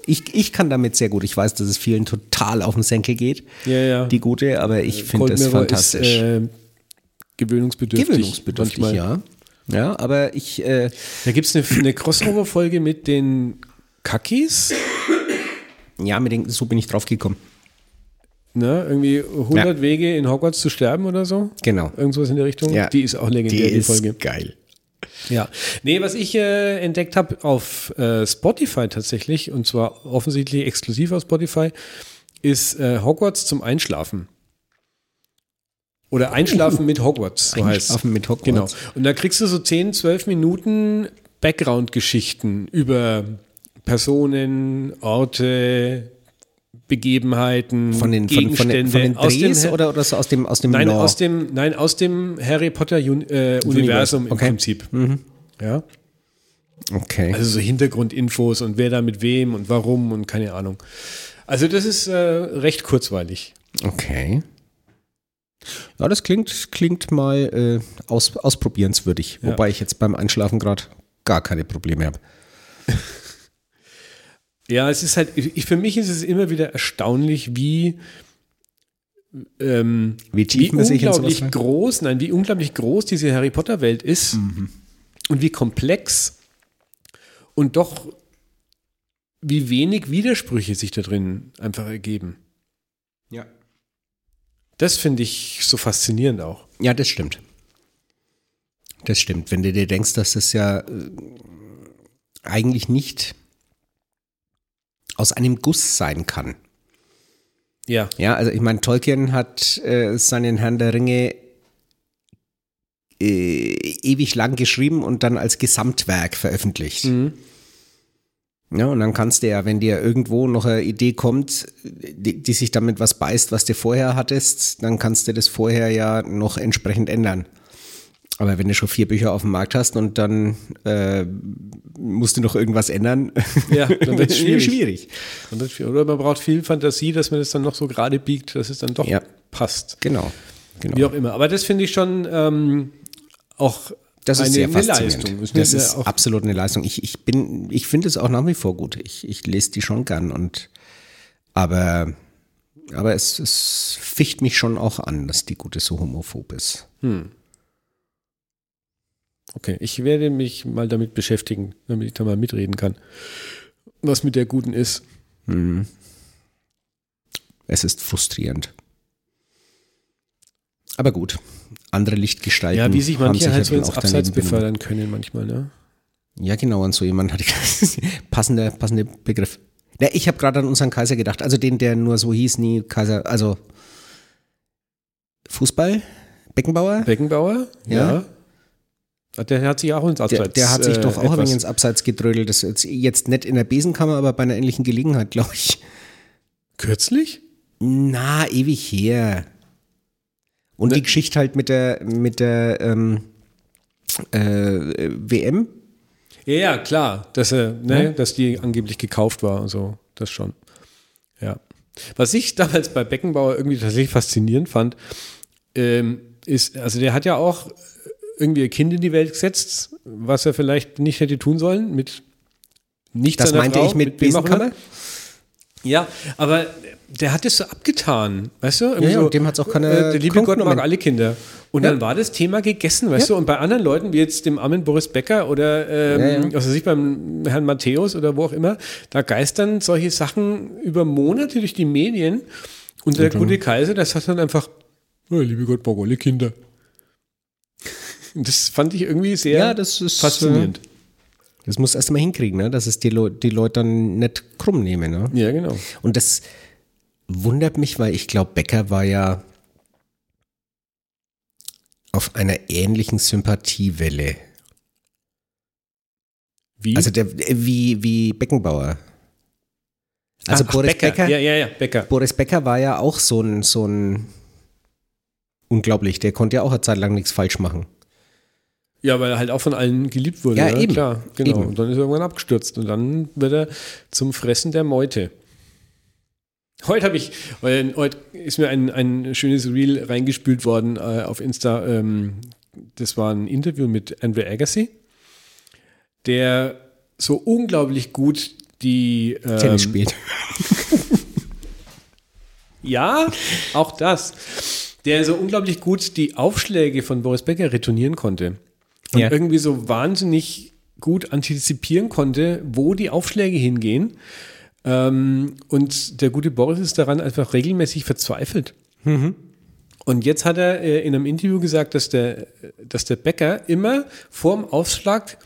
[SPEAKER 1] ich, ich kann damit sehr gut. Ich weiß, dass es vielen total auf den Senkel geht,
[SPEAKER 2] Ja, ja.
[SPEAKER 1] die gute, aber ich finde
[SPEAKER 2] Cold
[SPEAKER 1] das fantastisch.
[SPEAKER 2] Ist, äh, gewöhnungsbedürftig.
[SPEAKER 1] Gewöhnungsbedürftig,
[SPEAKER 2] manchmal.
[SPEAKER 1] ja. Ja, aber ich, äh,
[SPEAKER 2] Da gibt es eine, eine Crossover-Folge mit den Kakis.
[SPEAKER 1] ja, mit den, so bin ich drauf gekommen.
[SPEAKER 2] Ne? Irgendwie 100 Wege in Hogwarts zu sterben oder so.
[SPEAKER 1] Genau.
[SPEAKER 2] Irgendwas in der Richtung.
[SPEAKER 1] Ja.
[SPEAKER 2] Die ist auch legendär, die, Folge.
[SPEAKER 1] geil.
[SPEAKER 2] Ja. Nee, was ich äh, entdeckt habe auf äh, Spotify tatsächlich, und zwar offensichtlich exklusiv auf Spotify, ist äh, Hogwarts zum Einschlafen. Oder Einschlafen mit Hogwarts, so heißt
[SPEAKER 1] Einschlafen mit Hogwarts.
[SPEAKER 2] Genau. Und da kriegst du so 10, 12 Minuten Background-Geschichten über Personen, Orte, Begebenheiten,
[SPEAKER 1] Von den, von, von, den, von den
[SPEAKER 2] aus dem
[SPEAKER 1] Drehs oder, oder so aus dem, aus dem
[SPEAKER 2] Nein,
[SPEAKER 1] Lore?
[SPEAKER 2] aus dem, nein, aus dem Harry Potter äh, Universum im
[SPEAKER 1] Okay.
[SPEAKER 2] Prinzip. Ja.
[SPEAKER 1] Okay.
[SPEAKER 2] Also so Hintergrundinfos und wer da mit wem und warum und keine Ahnung. Also das ist äh, recht kurzweilig.
[SPEAKER 1] okay. Ja, das klingt, klingt mal äh, aus, ausprobierenswürdig,
[SPEAKER 2] Ja.
[SPEAKER 1] wobei ich jetzt beim Einschlafen gerade gar keine Probleme habe.
[SPEAKER 2] Ja, es ist halt, ich, für mich ist es immer wieder erstaunlich, wie, ähm,
[SPEAKER 1] Wie tief
[SPEAKER 2] wie unglaublich
[SPEAKER 1] rein-
[SPEAKER 2] groß, nein, wie unglaublich groß diese Harry Potter Welt ist
[SPEAKER 1] Mhm.
[SPEAKER 2] und wie komplex und doch wie wenig Widersprüche sich da drin einfach ergeben.
[SPEAKER 1] Ja.
[SPEAKER 2] Das finde ich so faszinierend auch.
[SPEAKER 1] Ja, das stimmt. Das stimmt. Wenn du dir denkst, dass das ja äh, eigentlich nicht aus einem Guss sein kann.
[SPEAKER 2] Ja,
[SPEAKER 1] Ja, also ich meine, Tolkien hat äh, seinen Herrn der Ringe äh, ewig lang geschrieben und dann als Gesamtwerk veröffentlicht.
[SPEAKER 2] Mhm.
[SPEAKER 1] Ja, und dann kannst du ja, wenn dir irgendwo noch eine Idee kommt, die, die sich damit was beißt, was du vorher hattest, dann kannst du das vorher ja noch entsprechend ändern. Aber wenn du schon vier Bücher auf dem Markt hast und dann äh, musst du noch irgendwas ändern,
[SPEAKER 2] Ja, dann wird's schwierig.
[SPEAKER 1] schwierig.
[SPEAKER 2] Und das- Oder man braucht viel Fantasie, dass man das dann noch so gerade biegt, dass es dann doch
[SPEAKER 1] Ja.
[SPEAKER 2] passt.
[SPEAKER 1] Genau. genau.
[SPEAKER 2] Wie auch immer. Aber das finde ich schon ähm, auch
[SPEAKER 1] Das ist
[SPEAKER 2] eine,
[SPEAKER 1] sehr faszinierend.
[SPEAKER 2] Leistung. Ist
[SPEAKER 1] das ist absolut eine Leistung. Ich, ich bin, ich finde es auch nach wie vor gut. Ich, ich lese die schon gern und aber, aber es, es ficht mich schon auch an, dass die Gute so homophob ist.
[SPEAKER 2] okay, ich werde mich mal damit beschäftigen, damit ich da mal mitreden kann, was mit der Guten ist.
[SPEAKER 1] Mhm. Es ist frustrierend. Aber gut, andere Lichtgestalten.
[SPEAKER 2] Ja, wie sich manche halt so ins
[SPEAKER 1] auch
[SPEAKER 2] Abseits befördern können manchmal, ne?
[SPEAKER 1] Ja, genau, an so jemand hatte ich passender, passender Begriff. Ja, ich habe gerade an unseren Kaiser gedacht, also den, der nur so hieß, nie Kaiser, also Fußball, Beckenbauer,
[SPEAKER 2] Beckenbauer?
[SPEAKER 1] Ja.
[SPEAKER 2] ja. Der hat sich auch ins
[SPEAKER 1] der,
[SPEAKER 2] Abseits
[SPEAKER 1] der hat sich
[SPEAKER 2] äh,
[SPEAKER 1] doch auch ein wenig ins Abseits gedrödelt. Das ist jetzt nicht in der Besenkammer, aber bei einer ähnlichen Gelegenheit, glaube ich.
[SPEAKER 2] Kürzlich?
[SPEAKER 1] Na, ewig her. Und
[SPEAKER 2] Ne-
[SPEAKER 1] die Geschichte halt mit der, mit der ähm, äh, WM.
[SPEAKER 2] Ja, ja, klar, dass, er, ne, dass die angeblich gekauft war und so, das schon. Ja. Was ich damals bei Beckenbauer irgendwie tatsächlich faszinierend fand, ähm, ist, also der hat ja auch irgendwie ein Kind in die Welt gesetzt, was er vielleicht nicht hätte tun sollen, mit nicht
[SPEAKER 1] Das meinte
[SPEAKER 2] Frau,
[SPEAKER 1] ich mit
[SPEAKER 2] immer.
[SPEAKER 1] Besenkammer.
[SPEAKER 2] Ja, aber der hat es so abgetan, weißt du? Irgendwie
[SPEAKER 1] Ja, ja,
[SPEAKER 2] so,
[SPEAKER 1] und dem hat's auch keiner
[SPEAKER 2] äh, Der liebe Gott mag alle Kinder. Und
[SPEAKER 1] Ja.
[SPEAKER 2] dann war das Thema gegessen, weißt
[SPEAKER 1] Ja.
[SPEAKER 2] du? Und bei anderen Leuten, wie jetzt dem armen Boris Becker oder ähm,
[SPEAKER 1] Ja, ja.
[SPEAKER 2] was weiß ich, beim Herrn Matthäus oder wo auch immer, da geistern solche Sachen über Monate durch die Medien. Und der gute Kaiser, das hat dann einfach, oh, liebe Gott mag alle Kinder. Das fand ich irgendwie sehr
[SPEAKER 1] Ja, das ist
[SPEAKER 2] faszinierend.
[SPEAKER 1] Äh, das muss erst mal hinkriegen, ne? dass es die, Leu die Leute dann nicht krumm nehmen. Ne?
[SPEAKER 2] ja, genau.
[SPEAKER 1] Und das wundert mich, weil ich glaube, Becker war ja auf einer ähnlichen Sympathiewelle.
[SPEAKER 2] Wie?
[SPEAKER 1] Also der, wie, wie Beckenbauer. Also
[SPEAKER 2] Ach, ach,
[SPEAKER 1] Boris
[SPEAKER 2] Becker.
[SPEAKER 1] Becker,
[SPEAKER 2] Ja, ja, ja, Becker.
[SPEAKER 1] Boris Becker war ja auch so ein, so ein unglaublich, der konnte ja auch eine Zeit lang nichts falsch machen.
[SPEAKER 2] Ja, weil er halt auch von allen geliebt wurde.
[SPEAKER 1] Ja,
[SPEAKER 2] Ja,
[SPEAKER 1] eben.
[SPEAKER 2] Klar, genau.
[SPEAKER 1] Eben.
[SPEAKER 2] Und dann ist er irgendwann abgestürzt. Und dann wird er zum Fressen der Meute. Heute habe ich, weil heute ist mir ein, ein schönes Reel reingespült worden äh, auf Insta. Ähm, das war ein Interview mit Andrew Agassi, der so unglaublich gut die ähm,
[SPEAKER 1] Tennis spielt.
[SPEAKER 2] ja, auch das. Der so unglaublich gut die Aufschläge von Boris Becker retournieren konnte. Und
[SPEAKER 1] Ja.
[SPEAKER 2] irgendwie so wahnsinnig gut antizipieren konnte, wo die Aufschläge hingehen. Ähm, und der gute Boris ist daran einfach regelmäßig verzweifelt. Und jetzt hat er äh, in einem Interview gesagt, dass der, dass der Becker immer vorm Aufschlag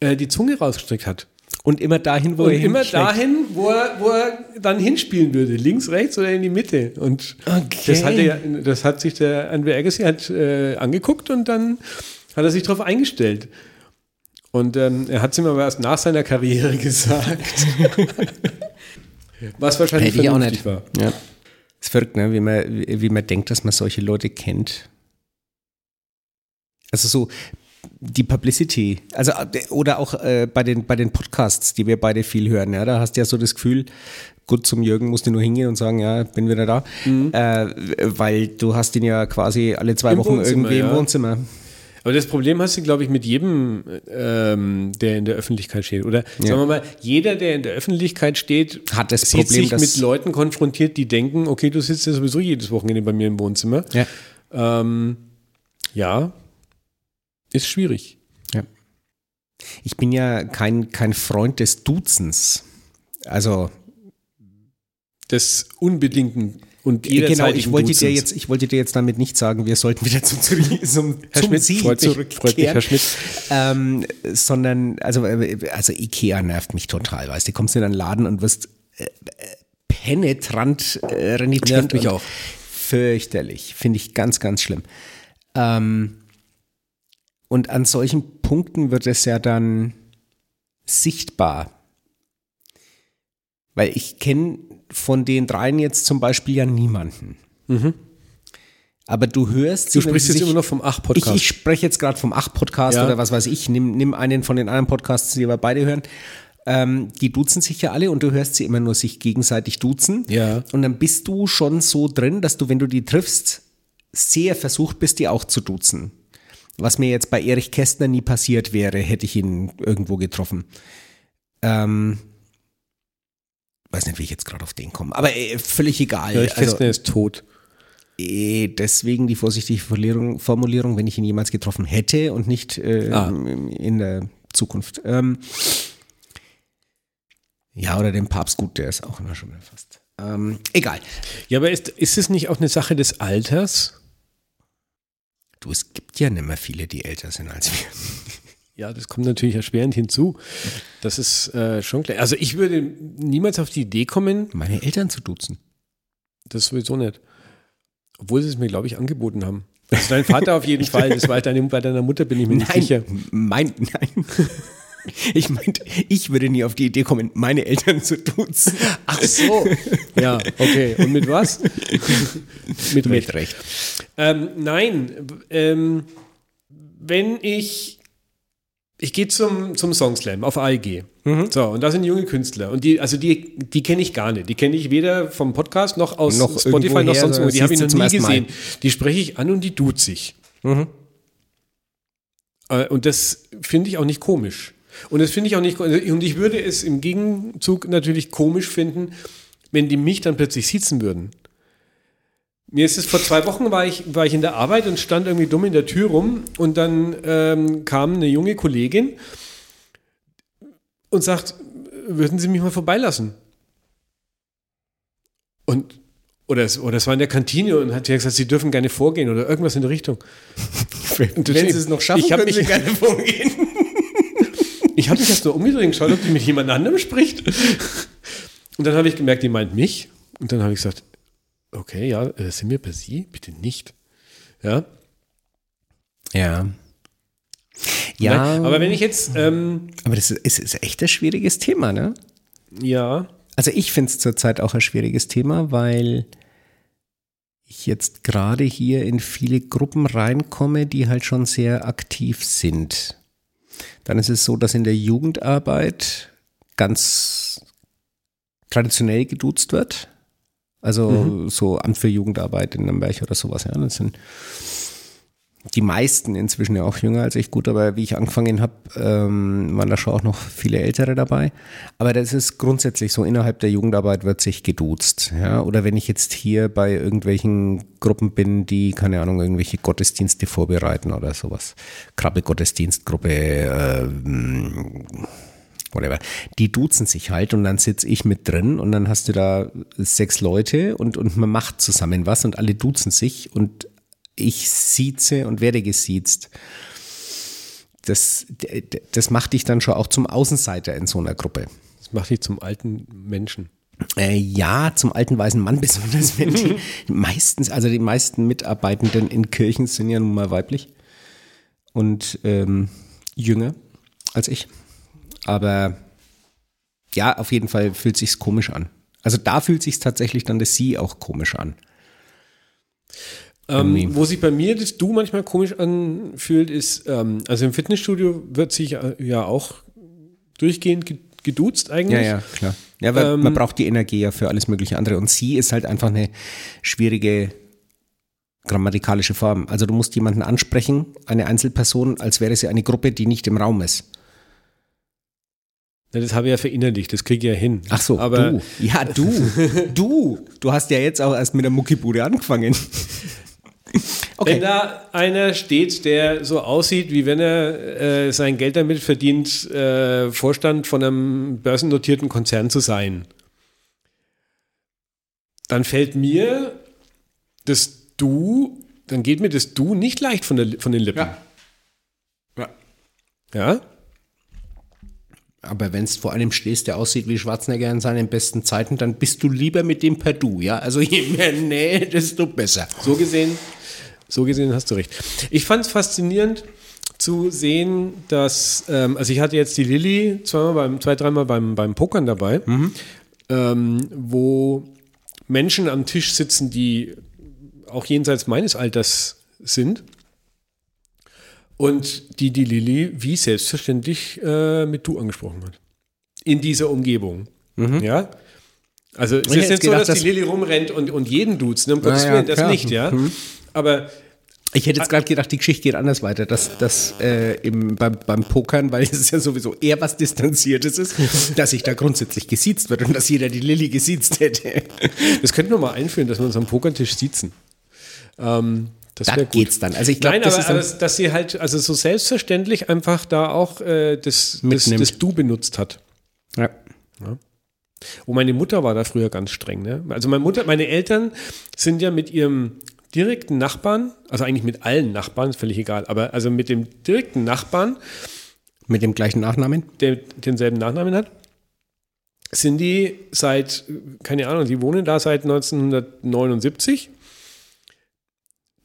[SPEAKER 2] äh, die Zunge rausgestreckt hat.
[SPEAKER 1] Und immer dahin, wo
[SPEAKER 2] Und
[SPEAKER 1] er
[SPEAKER 2] immer dahin, wo er, wo er dann hinspielen würde. Links, rechts oder in die Mitte. Und
[SPEAKER 1] Okay.
[SPEAKER 2] das, hat er, das hat sich der Andrew Agassi hat, äh, angeguckt und dann hat er sich darauf eingestellt. Und ähm, er hat es ihm aber erst nach seiner Karriere gesagt. Was wahrscheinlich
[SPEAKER 1] Hätte ich auch nicht.
[SPEAKER 2] war.
[SPEAKER 1] Ja. Es ist verrückt, ne? wie, man, wie wie man denkt, dass man solche Leute kennt. Also so die Publicity, also äh, oder auch äh, bei den bei den Podcasts, die wir beide viel hören, ja, da hast du ja so das Gefühl, gut zum Jürgen, musste nur hingehen und sagen, ja, bin wieder da. Mhm. Äh, weil du hast ihn ja quasi alle zwei
[SPEAKER 2] Im
[SPEAKER 1] Wochen
[SPEAKER 2] Wohnzimmer,
[SPEAKER 1] irgendwie
[SPEAKER 2] ja.
[SPEAKER 1] im Wohnzimmer.
[SPEAKER 2] Aber das Problem hast du, glaube ich, mit jedem, ähm, der in der Öffentlichkeit steht. Oder sagen wir mal, jeder, der in der Öffentlichkeit steht,
[SPEAKER 1] Hat das Problem,
[SPEAKER 2] sich mit Leuten konfrontiert, die denken, okay, du sitzt ja sowieso jedes Wochenende bei mir im Wohnzimmer.
[SPEAKER 1] Ja.
[SPEAKER 2] Ähm, ja, ist schwierig.
[SPEAKER 1] Ich bin ja kein, kein Freund des Duzens. Also
[SPEAKER 2] Des unbedingten und
[SPEAKER 1] genau, ich wollte dir
[SPEAKER 2] Duzens.
[SPEAKER 1] jetzt, ich wollte dir jetzt damit nicht sagen, wir sollten wieder zum, zum, zum,
[SPEAKER 2] Herr
[SPEAKER 1] zum
[SPEAKER 2] Schmidt,
[SPEAKER 1] Sie
[SPEAKER 2] freut mich,
[SPEAKER 1] zurückkehren.
[SPEAKER 2] freut mich, Herr Schmidt.
[SPEAKER 1] Ähm, sondern, also, also Ikea nervt mich total, weißt du, kommst in einen Laden und wirst äh, penetrant äh, renitent.
[SPEAKER 2] Nervt mich auch.
[SPEAKER 1] Fürchterlich, finde ich ganz, ganz schlimm. Ähm, und an solchen Punkten wird es ja dann sichtbar. Weil ich kenne von den dreien jetzt zum Beispiel ja niemanden. Aber du hörst sie,
[SPEAKER 2] Mhm. Du sprichst jetzt
[SPEAKER 1] sich-
[SPEAKER 2] immer noch vom
[SPEAKER 1] ich,
[SPEAKER 2] Ach-Podcast.
[SPEAKER 1] ich spreche jetzt gerade vom Ach-Podcast
[SPEAKER 2] Ja.
[SPEAKER 1] oder was weiß ich. Nimm, nimm einen von den anderen Podcasts, die wir beide hören. Ähm, die duzen sich ja alle und du hörst sie immer nur sich gegenseitig duzen.
[SPEAKER 2] Ja.
[SPEAKER 1] Und dann bist du schon so drin, dass du, wenn du die triffst, sehr versucht bist, die auch zu duzen. Was mir jetzt bei Erich Kästner nie passiert wäre, hätte ich ihn irgendwo getroffen. Ähm, weiß nicht, wie ich jetzt gerade auf den komme. Aber äh, völlig egal.
[SPEAKER 2] Ja, ich
[SPEAKER 1] Also-
[SPEAKER 2] Kästner ist tot.
[SPEAKER 1] Eh, Deswegen die vorsichtige Formulierung, wenn ich ihn jemals getroffen hätte und nicht äh,
[SPEAKER 2] Ah.
[SPEAKER 1] in der Zukunft. Ähm, ja, oder den Papst, gut, der ist auch immer schon fast. Ähm, egal.
[SPEAKER 2] Ja, aber ist, ist es nicht auch eine Sache des Alters?
[SPEAKER 1] Du, es gibt ja nicht mehr viele, die älter sind als wir.
[SPEAKER 2] Ja, das kommt natürlich erschwerend hinzu. Das ist äh, schon klar. Also ich würde niemals auf die Idee kommen,
[SPEAKER 1] Meine Eltern zu duzen.
[SPEAKER 2] das sowieso nicht. Obwohl sie es mir, glaube ich, angeboten haben. Also dein Vater auf jeden Fall, das war deine, bei deiner Mutter, bin ich mir nicht
[SPEAKER 1] Nein,
[SPEAKER 2] sicher.
[SPEAKER 1] mein, nein. Ich meinte, ich würde nie auf die Idee kommen, meine Eltern zu duzen.
[SPEAKER 2] Ach so. Ja, okay. Und mit was? mit Recht.
[SPEAKER 1] Mit Recht.
[SPEAKER 2] Ähm, nein, ähm, wenn ich, ich gehe zum, zum Songslam auf AEG.
[SPEAKER 1] Mhm.
[SPEAKER 2] So, und da sind junge Künstler. Und die, also die, die kenne ich gar nicht. Die kenne ich weder vom Podcast noch aus
[SPEAKER 1] Noch
[SPEAKER 2] Spotify noch sonst wo. Die habe ich noch nie gesehen. Die spreche ich an und die tut sich.
[SPEAKER 1] Mhm.
[SPEAKER 2] Äh, Und das finde ich auch nicht komisch. Und das finde ich auch nicht, und ich würde es im Gegenzug natürlich komisch finden, wenn die mich dann plötzlich sitzen würden. Mir ist es vor zwei Wochen war ich, war ich in der Arbeit und stand irgendwie dumm in der Tür rum und dann ähm, kam eine junge Kollegin und sagt, würden Sie mich mal vorbeilassen? Und oder es, oder es war in der Kantine und hat ja gesagt, Sie dürfen gerne vorgehen oder irgendwas in der Richtung. Und
[SPEAKER 1] Wenn sie es noch schaffen,
[SPEAKER 2] ich
[SPEAKER 1] können sie
[SPEAKER 2] mich-
[SPEAKER 1] gerne vorgehen.
[SPEAKER 2] Ich habe mich erst nur umgedreht und geschaut, ob die mit jemand anderem spricht. Und dann habe ich gemerkt, die meint mich. Und dann habe ich gesagt, okay, ja, äh, sind wir bei Sie? Bitte nicht. Ja.
[SPEAKER 1] Ja. Ja,
[SPEAKER 2] Weil- Aber wenn ich jetzt, ähm,
[SPEAKER 1] aber das ist, ist echt ein schwieriges Thema, ne?
[SPEAKER 2] ja,
[SPEAKER 1] Also ich finde es zurzeit auch ein schwieriges Thema, weil ich jetzt gerade hier in viele Gruppen reinkomme, die halt schon sehr aktiv sind. Dann ist es so, dass in der Jugendarbeit ganz traditionell geduzt wird. Also so Amt für Jugendarbeit in Nürnberg oder sowas. Ja, das sind die meisten inzwischen ja auch jünger als ich. Gut, aber wie ich angefangen habe, ähm, waren da schon auch noch viele Ältere dabei. Aber das ist grundsätzlich so, innerhalb der Jugendarbeit wird sich geduzt. Ja? Oder wenn ich jetzt hier bei irgendwelchen Gruppen bin, die, keine Ahnung, irgendwelche Gottesdienste vorbereiten oder sowas. Krabbe-Gottesdienstgruppe, ähm, whatever. Die duzen sich halt und dann sitze ich mit drin und dann hast du da sechs Leute und, und man macht zusammen was und alle duzen sich und ich sieze und werde gesiezt. Das, das macht dich dann schon auch zum Außenseiter in so einer Gruppe.
[SPEAKER 2] das macht dich zum alten Menschen.
[SPEAKER 1] Äh, ja, zum alten weißen Mann besonders, wenn die meistens, also die meisten Mitarbeitenden in Kirchen sind ja nun mal weiblich und ähm, jünger als ich. Aber ja, auf jeden Fall fühlt sich's komisch an. Also da fühlt sich's tatsächlich dann das Sie auch komisch an.
[SPEAKER 2] Ähm, wo sich bei mir das Du manchmal komisch anfühlt, ist, ähm, also im Fitnessstudio wird sich äh, ja auch durchgehend ge- geduzt eigentlich.
[SPEAKER 1] Ja, ja, klar. Ja, weil
[SPEAKER 2] Ähm,
[SPEAKER 1] man braucht die Energie ja für alles mögliche andere. Und sie ist halt einfach eine schwierige grammatikalische Form. Also du musst jemanden ansprechen, eine Einzelperson, als wäre sie eine Gruppe, die nicht im Raum ist.
[SPEAKER 2] Ja, das habe ich ja verinnerlicht, das kriege ich ja hin.
[SPEAKER 1] Ach so,
[SPEAKER 2] aber
[SPEAKER 1] du. Ja, du. du. Du hast ja jetzt auch erst mit der Muckibude angefangen.
[SPEAKER 2] Wenn da einer steht, der so aussieht, wie wenn er äh, sein Geld damit verdient, äh, Vorstand von einem börsennotierten Konzern zu sein, dann fällt mir das Du, dann geht mir das Du nicht leicht von, der, von den Lippen.
[SPEAKER 1] Ja.
[SPEAKER 2] Ja?
[SPEAKER 1] Aber wenn es vor einem stehst, der aussieht wie Schwarzenegger in seinen besten Zeiten, dann bist du lieber mit dem per Du, ja? Also je mehr Nähe, desto besser.
[SPEAKER 2] So gesehen, so gesehen hast du recht. Ich fand es faszinierend zu sehen, dass, ähm, also ich hatte jetzt die Lilly zweimal beim, zwei, dreimal beim, beim Pokern dabei, ähm, wo Menschen am Tisch sitzen, die auch jenseits meines Alters sind. Und die die Lilly wie selbstverständlich äh, mit du angesprochen hat. In dieser Umgebung. Ja. Also es
[SPEAKER 1] Ich
[SPEAKER 2] ist nicht so,
[SPEAKER 1] gedacht,
[SPEAKER 2] dass die
[SPEAKER 1] dass-
[SPEAKER 2] Lilly rumrennt und, und jeden duzt, ne? um Gottes
[SPEAKER 1] ja,
[SPEAKER 2] Willen, das
[SPEAKER 1] klar.
[SPEAKER 2] nicht, ja. Aber
[SPEAKER 1] Ich hätte jetzt gerade gedacht, die Geschichte geht anders weiter, dass das äh, im, beim, beim Pokern, weil es ja sowieso eher was Distanziertes ist, dass sich da grundsätzlich gesiezt wird und dass jeder die Lilly gesiezt hätte.
[SPEAKER 2] das könnten wir mal einführen, dass wir uns am Pokertisch sitzen. Ähm, das
[SPEAKER 1] Da geht's dann. Also ich glaube,
[SPEAKER 2] Nein,
[SPEAKER 1] das
[SPEAKER 2] aber,
[SPEAKER 1] ist
[SPEAKER 2] aber dass sie halt, also so selbstverständlich einfach da auch äh, das, das, das Du benutzt hat.
[SPEAKER 1] ja.
[SPEAKER 2] Und meine Mutter war da früher ganz streng. Ne? Also meine Mutter, meine Eltern sind ja mit ihrem direkten Nachbarn, also eigentlich mit allen Nachbarn, ist völlig egal, aber also mit dem direkten Nachbarn,
[SPEAKER 1] mit dem gleichen Nachnamen.
[SPEAKER 2] der denselben Nachnamen hat, sind die seit, keine Ahnung, die wohnen da seit 1979.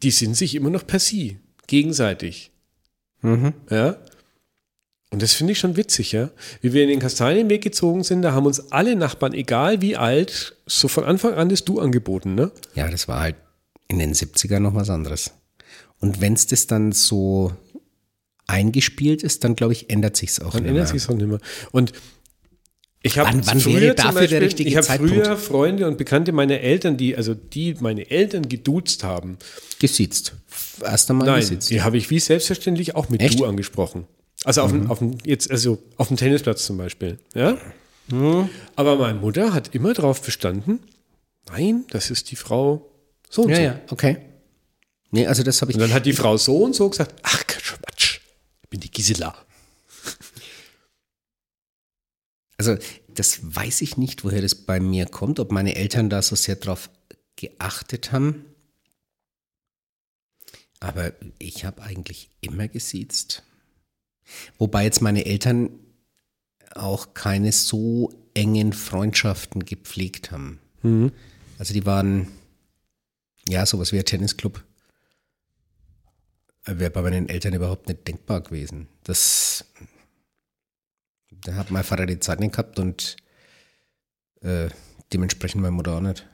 [SPEAKER 2] Die sind sich immer noch per Sie, gegenseitig.
[SPEAKER 1] Mhm.
[SPEAKER 2] Ja. Und das finde ich schon witzig, ja. Wie wir in den Kastanienweg gezogen sind, da haben uns alle Nachbarn, egal wie alt, so von Anfang an das Du angeboten, ne?
[SPEAKER 1] Ja, das war halt in den 70ern noch was anderes. Und wenn es das dann so eingespielt ist, dann glaube ich, ändert sich's auch
[SPEAKER 2] Dann
[SPEAKER 1] nicht
[SPEAKER 2] ändert
[SPEAKER 1] mehr.
[SPEAKER 2] sich es auch nicht mehr. Und ich habe
[SPEAKER 1] Wann- wann
[SPEAKER 2] früher
[SPEAKER 1] dafür der
[SPEAKER 2] Beispiel-
[SPEAKER 1] richtige
[SPEAKER 2] Ich
[SPEAKER 1] Zeitpunkt?
[SPEAKER 2] früher Freunde und Bekannte meiner Eltern, die, also die meine Eltern geduzt haben.
[SPEAKER 1] Gesiezt. Erst einmal
[SPEAKER 2] Nein,
[SPEAKER 1] gesiezt.
[SPEAKER 2] die habe ich wie selbstverständlich auch mit
[SPEAKER 1] Echt?
[SPEAKER 2] Du angesprochen. Also auf, dem, auf dem, jetzt, also auf dem Tennisplatz zum Beispiel. Ja? Aber meine Mutter hat immer darauf bestanden, nein, das ist die Frau so und
[SPEAKER 1] Ja,
[SPEAKER 2] so.
[SPEAKER 1] ja, okay. Nee, also das habe ich.
[SPEAKER 2] Und dann hat die Frau so und so gesagt, ach Quatsch, ich bin die Gisela.
[SPEAKER 1] Also, das weiß ich nicht, woher das bei mir kommt, ob meine Eltern da so sehr drauf geachtet haben. Aber ich habe eigentlich immer gesiezt. Wobei jetzt meine Eltern auch keine so engen Freundschaften gepflegt haben. Also die waren, ja, sowas wie ein Tennisclub. Wäre bei meinen Eltern überhaupt nicht denkbar gewesen. Das da hat mein Vater die Zeit nicht gehabt und äh, dementsprechend meine Mutter auch nicht.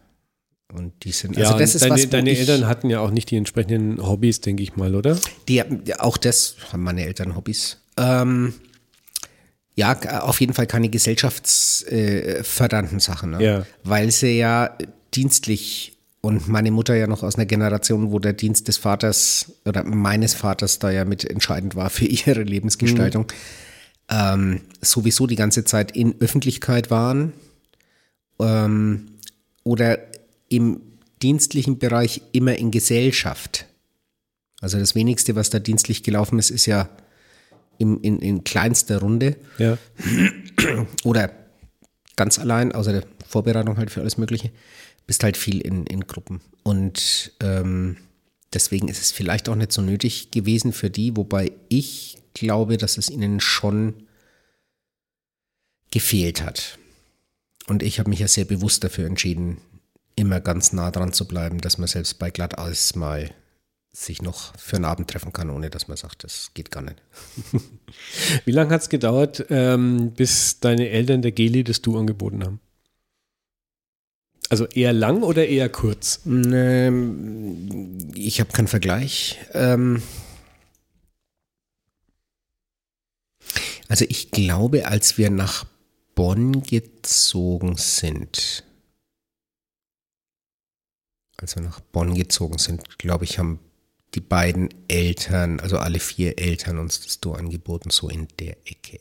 [SPEAKER 1] Und die sind,
[SPEAKER 2] Ja,
[SPEAKER 1] also das ist
[SPEAKER 2] deine,
[SPEAKER 1] was,
[SPEAKER 2] deine
[SPEAKER 1] ich,
[SPEAKER 2] Eltern hatten ja auch nicht die entsprechenden Hobbys, denke ich mal, oder?
[SPEAKER 1] die, ja, auch das haben meine Eltern Hobbys. Ähm, ja, auf jeden Fall keine gesellschaftsfördernden äh, Sachen, ne?
[SPEAKER 2] Ja.
[SPEAKER 1] weil sie ja dienstlich und meine Mutter ja noch aus einer Generation, wo der Dienst des Vaters oder meines Vaters da ja mit entscheidend war für ihre Lebensgestaltung, ähm, sowieso die ganze Zeit in Öffentlichkeit waren ähm, oder im dienstlichen Bereich immer in Gesellschaft. Also das wenigste, was da dienstlich gelaufen ist, ist ja im, in, in kleinster Runde
[SPEAKER 2] Ja.
[SPEAKER 1] oder ganz allein, außer der Vorbereitung halt für alles Mögliche, bist halt viel in, in Gruppen. Und ähm, deswegen ist es vielleicht auch nicht so nötig gewesen für die, wobei ich glaube, dass es ihnen schon gefehlt hat. Und ich habe mich ja sehr bewusst dafür entschieden, immer ganz nah dran zu bleiben, dass man selbst bei Glatteis mal sich noch für einen Abend treffen kann, ohne dass man sagt, das geht gar nicht.
[SPEAKER 2] Wie lange hat es gedauert, ähm, bis deine Eltern der Geli das Du angeboten haben? Also eher lang oder eher kurz?
[SPEAKER 1] Ähm, ich habe keinen Vergleich. Ähm, also ich glaube, als wir nach Bonn gezogen sind, als wir nach Bonn gezogen sind, glaube ich, haben die beiden Eltern, also alle vier Eltern uns das Du angeboten, so in der Ecke.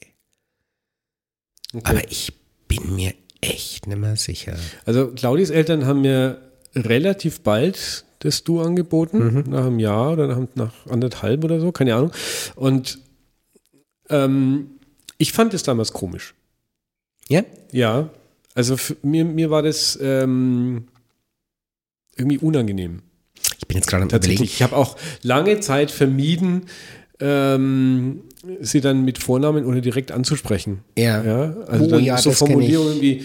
[SPEAKER 2] Okay.
[SPEAKER 1] Aber ich bin mir echt nicht mehr sicher.
[SPEAKER 2] Also Claudis Eltern haben mir relativ bald das Du angeboten, nach einem Jahr oder nach, nach anderthalb oder so, keine Ahnung. Und ähm, ich fand es damals komisch.
[SPEAKER 1] Ja?
[SPEAKER 2] Ja, also mir, mir war das ähm, irgendwie unangenehm.
[SPEAKER 1] Ich bin jetzt gerade am
[SPEAKER 2] Tatsächlich.
[SPEAKER 1] überlegen.
[SPEAKER 2] Ich habe auch lange Zeit vermieden, ähm, sie dann mit Vornamen oder direkt anzusprechen.
[SPEAKER 1] Ja.
[SPEAKER 2] Ja, also
[SPEAKER 1] Oh
[SPEAKER 2] dann
[SPEAKER 1] ja,
[SPEAKER 2] so Formulierungen wie,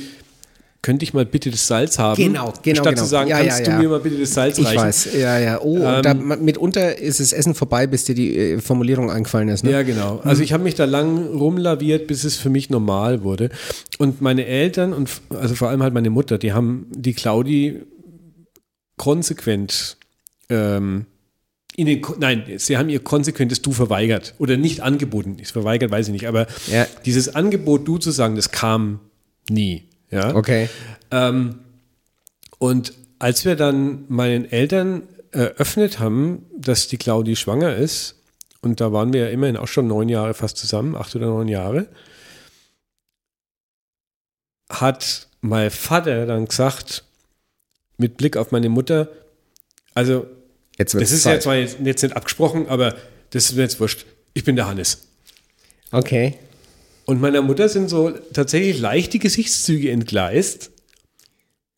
[SPEAKER 2] könnte ich mal bitte das Salz haben?
[SPEAKER 1] Genau, genau,
[SPEAKER 2] Statt
[SPEAKER 1] genau.
[SPEAKER 2] zu sagen,
[SPEAKER 1] Ja,
[SPEAKER 2] kannst
[SPEAKER 1] ja,
[SPEAKER 2] du
[SPEAKER 1] ja.
[SPEAKER 2] mir mal bitte das Salz
[SPEAKER 1] Ich
[SPEAKER 2] reichen?
[SPEAKER 1] weiß, ja, ja. Oh, und da, mitunter ist das Essen vorbei, bis dir die äh, Formulierung eingefallen ist. Ne?
[SPEAKER 2] Ja, genau. Also ich habe mich da lang rumlaviert, bis es für mich normal wurde. Und meine Eltern und also vor allem halt meine Mutter, die haben die Claudi konsequent ähm, ko- nein, sie haben ihr konsequentes Du verweigert oder nicht angeboten. Ist verweigert, weiß ich nicht, aber
[SPEAKER 1] Ja.
[SPEAKER 2] dieses Angebot Du zu sagen, das kam nie. Ja.
[SPEAKER 1] Okay.
[SPEAKER 2] Ähm, und als wir dann meinen Eltern eröffnet haben, dass die Claudi schwanger ist, und da waren wir ja immerhin auch schon neun Jahre fast zusammen, acht oder neun Jahre, hat mein Vater dann gesagt, mit Blick auf meine Mutter, also das ist ja zwar jetzt, jetzt nicht abgesprochen, aber das ist mir jetzt wurscht. Ich bin der Hannes.
[SPEAKER 1] Okay.
[SPEAKER 2] Und meiner Mutter sind so tatsächlich leicht die Gesichtszüge entgleist.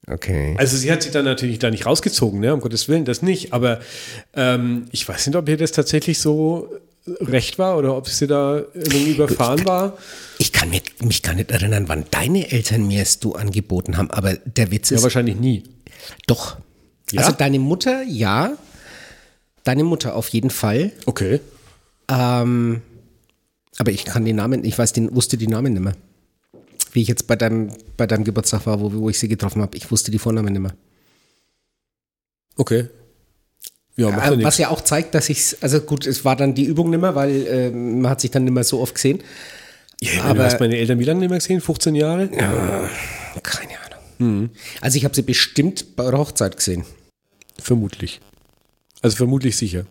[SPEAKER 1] Okay.
[SPEAKER 2] Also sie hat sich dann natürlich da nicht rausgezogen, ne? um Gottes Willen, das nicht. Aber ähm, ich weiß nicht, ob ihr das tatsächlich so recht war oder ob sie da irgendwie überfahren war.
[SPEAKER 1] Ich kann mir, mich gar nicht erinnern, wann deine Eltern mir es du angeboten haben, aber der Witz
[SPEAKER 2] Ja,
[SPEAKER 1] ist
[SPEAKER 2] wahrscheinlich nie.
[SPEAKER 1] doch.
[SPEAKER 2] Ja?
[SPEAKER 1] Also deine Mutter, ja. Deine Mutter auf jeden Fall.
[SPEAKER 2] Okay.
[SPEAKER 1] Ähm, aber ich kann den Namen, ich weiß den, wusste die Namen nicht mehr. Wie ich jetzt bei deinem, bei deinem Geburtstag war, wo, wo ich sie getroffen habe. Ich wusste die Vornamen nicht mehr.
[SPEAKER 2] Okay. Ja, ja
[SPEAKER 1] Äh, was ja auch zeigt, dass ich also gut, es war dann die Übung nicht mehr, weil äh, man hat sich dann nicht mehr so oft gesehen.
[SPEAKER 2] Ja,
[SPEAKER 1] aber-
[SPEAKER 2] du hast meine Eltern wie lange nicht mehr gesehen? 15 Jahre?
[SPEAKER 1] Keine Ahnung. Also ich habe sie bestimmt bei eurer Hochzeit gesehen.
[SPEAKER 2] Vermutlich. Also vermutlich sicher.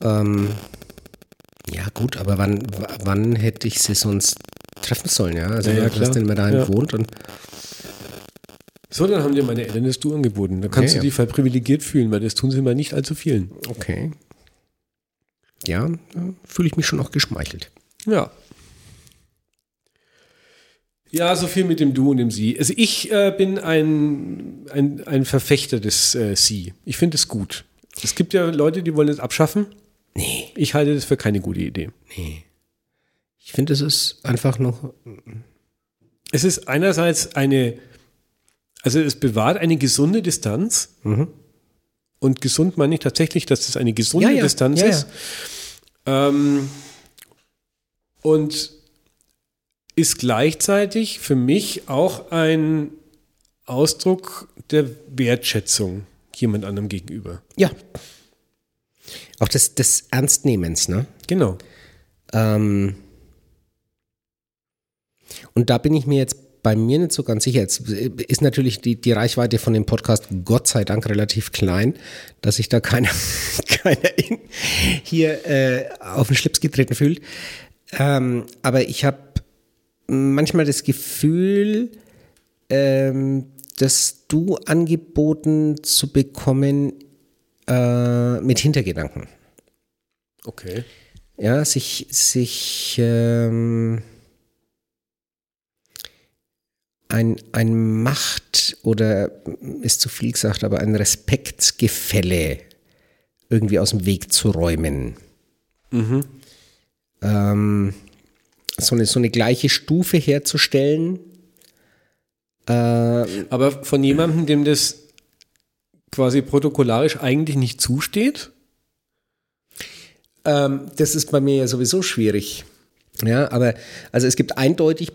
[SPEAKER 1] Ähm, ja gut, aber wann, wann hätte ich sie sonst treffen sollen, ja? Also
[SPEAKER 2] Ja, ja, klar.
[SPEAKER 1] denn immer daheim
[SPEAKER 2] Ja.
[SPEAKER 1] gewohnt und
[SPEAKER 2] So, dann haben dir meine Eltern das Du angeboten. Da kannst
[SPEAKER 1] Okay,
[SPEAKER 2] du dich verprivilegiert fühlen, weil das tun sie mal nicht allzu vielen.
[SPEAKER 1] okay. Ja, da fühle ich mich schon auch geschmeichelt.
[SPEAKER 2] Ja. Ja, so viel mit dem Du und dem Sie. Also ich äh, bin ein, ein, ein Verfechter des äh, Sie. Ich finde es gut. Es gibt ja Leute, die wollen es abschaffen.
[SPEAKER 1] Nee,
[SPEAKER 2] Ich halte das für keine gute Idee.
[SPEAKER 1] nee. Ich finde, es ist einfach noch.
[SPEAKER 2] Es ist einerseits eine, also es bewahrt eine gesunde Distanz.
[SPEAKER 1] Mhm.
[SPEAKER 2] Und gesund meine ich tatsächlich, dass das eine gesunde
[SPEAKER 1] Ja, ja,
[SPEAKER 2] Distanz
[SPEAKER 1] ja, ja.
[SPEAKER 2] ist. Ähm, und ist gleichzeitig für mich auch ein Ausdruck der Wertschätzung jemand anderem gegenüber.
[SPEAKER 1] Ja. Auch des, des Ernstnehmens, ne?
[SPEAKER 2] Genau.
[SPEAKER 1] Ähm, und da bin ich mir jetzt bei mir nicht so ganz sicher. Jetzt ist natürlich die, die Reichweite von dem Podcast Gott sei Dank relativ klein, dass sich da keiner, keiner in, hier äh, auf den Schlips getreten fühlt. Ähm, aber ich habe manchmal das Gefühl, ähm, das Du angeboten zu bekommen äh, mit Hintergedanken.
[SPEAKER 2] Okay.
[SPEAKER 1] Ja, sich, sich ähm, ein, ein Macht oder ist zu viel gesagt, aber ein Respektgefälle irgendwie aus dem Weg zu räumen. Ähm, so, eine, so eine gleiche Stufe herzustellen. Äh,
[SPEAKER 2] Aber von jemandem, dem das quasi protokollarisch eigentlich nicht zusteht?
[SPEAKER 1] Ähm, das ist bei mir ja sowieso schwierig. Ja, aber also es gibt eindeutig,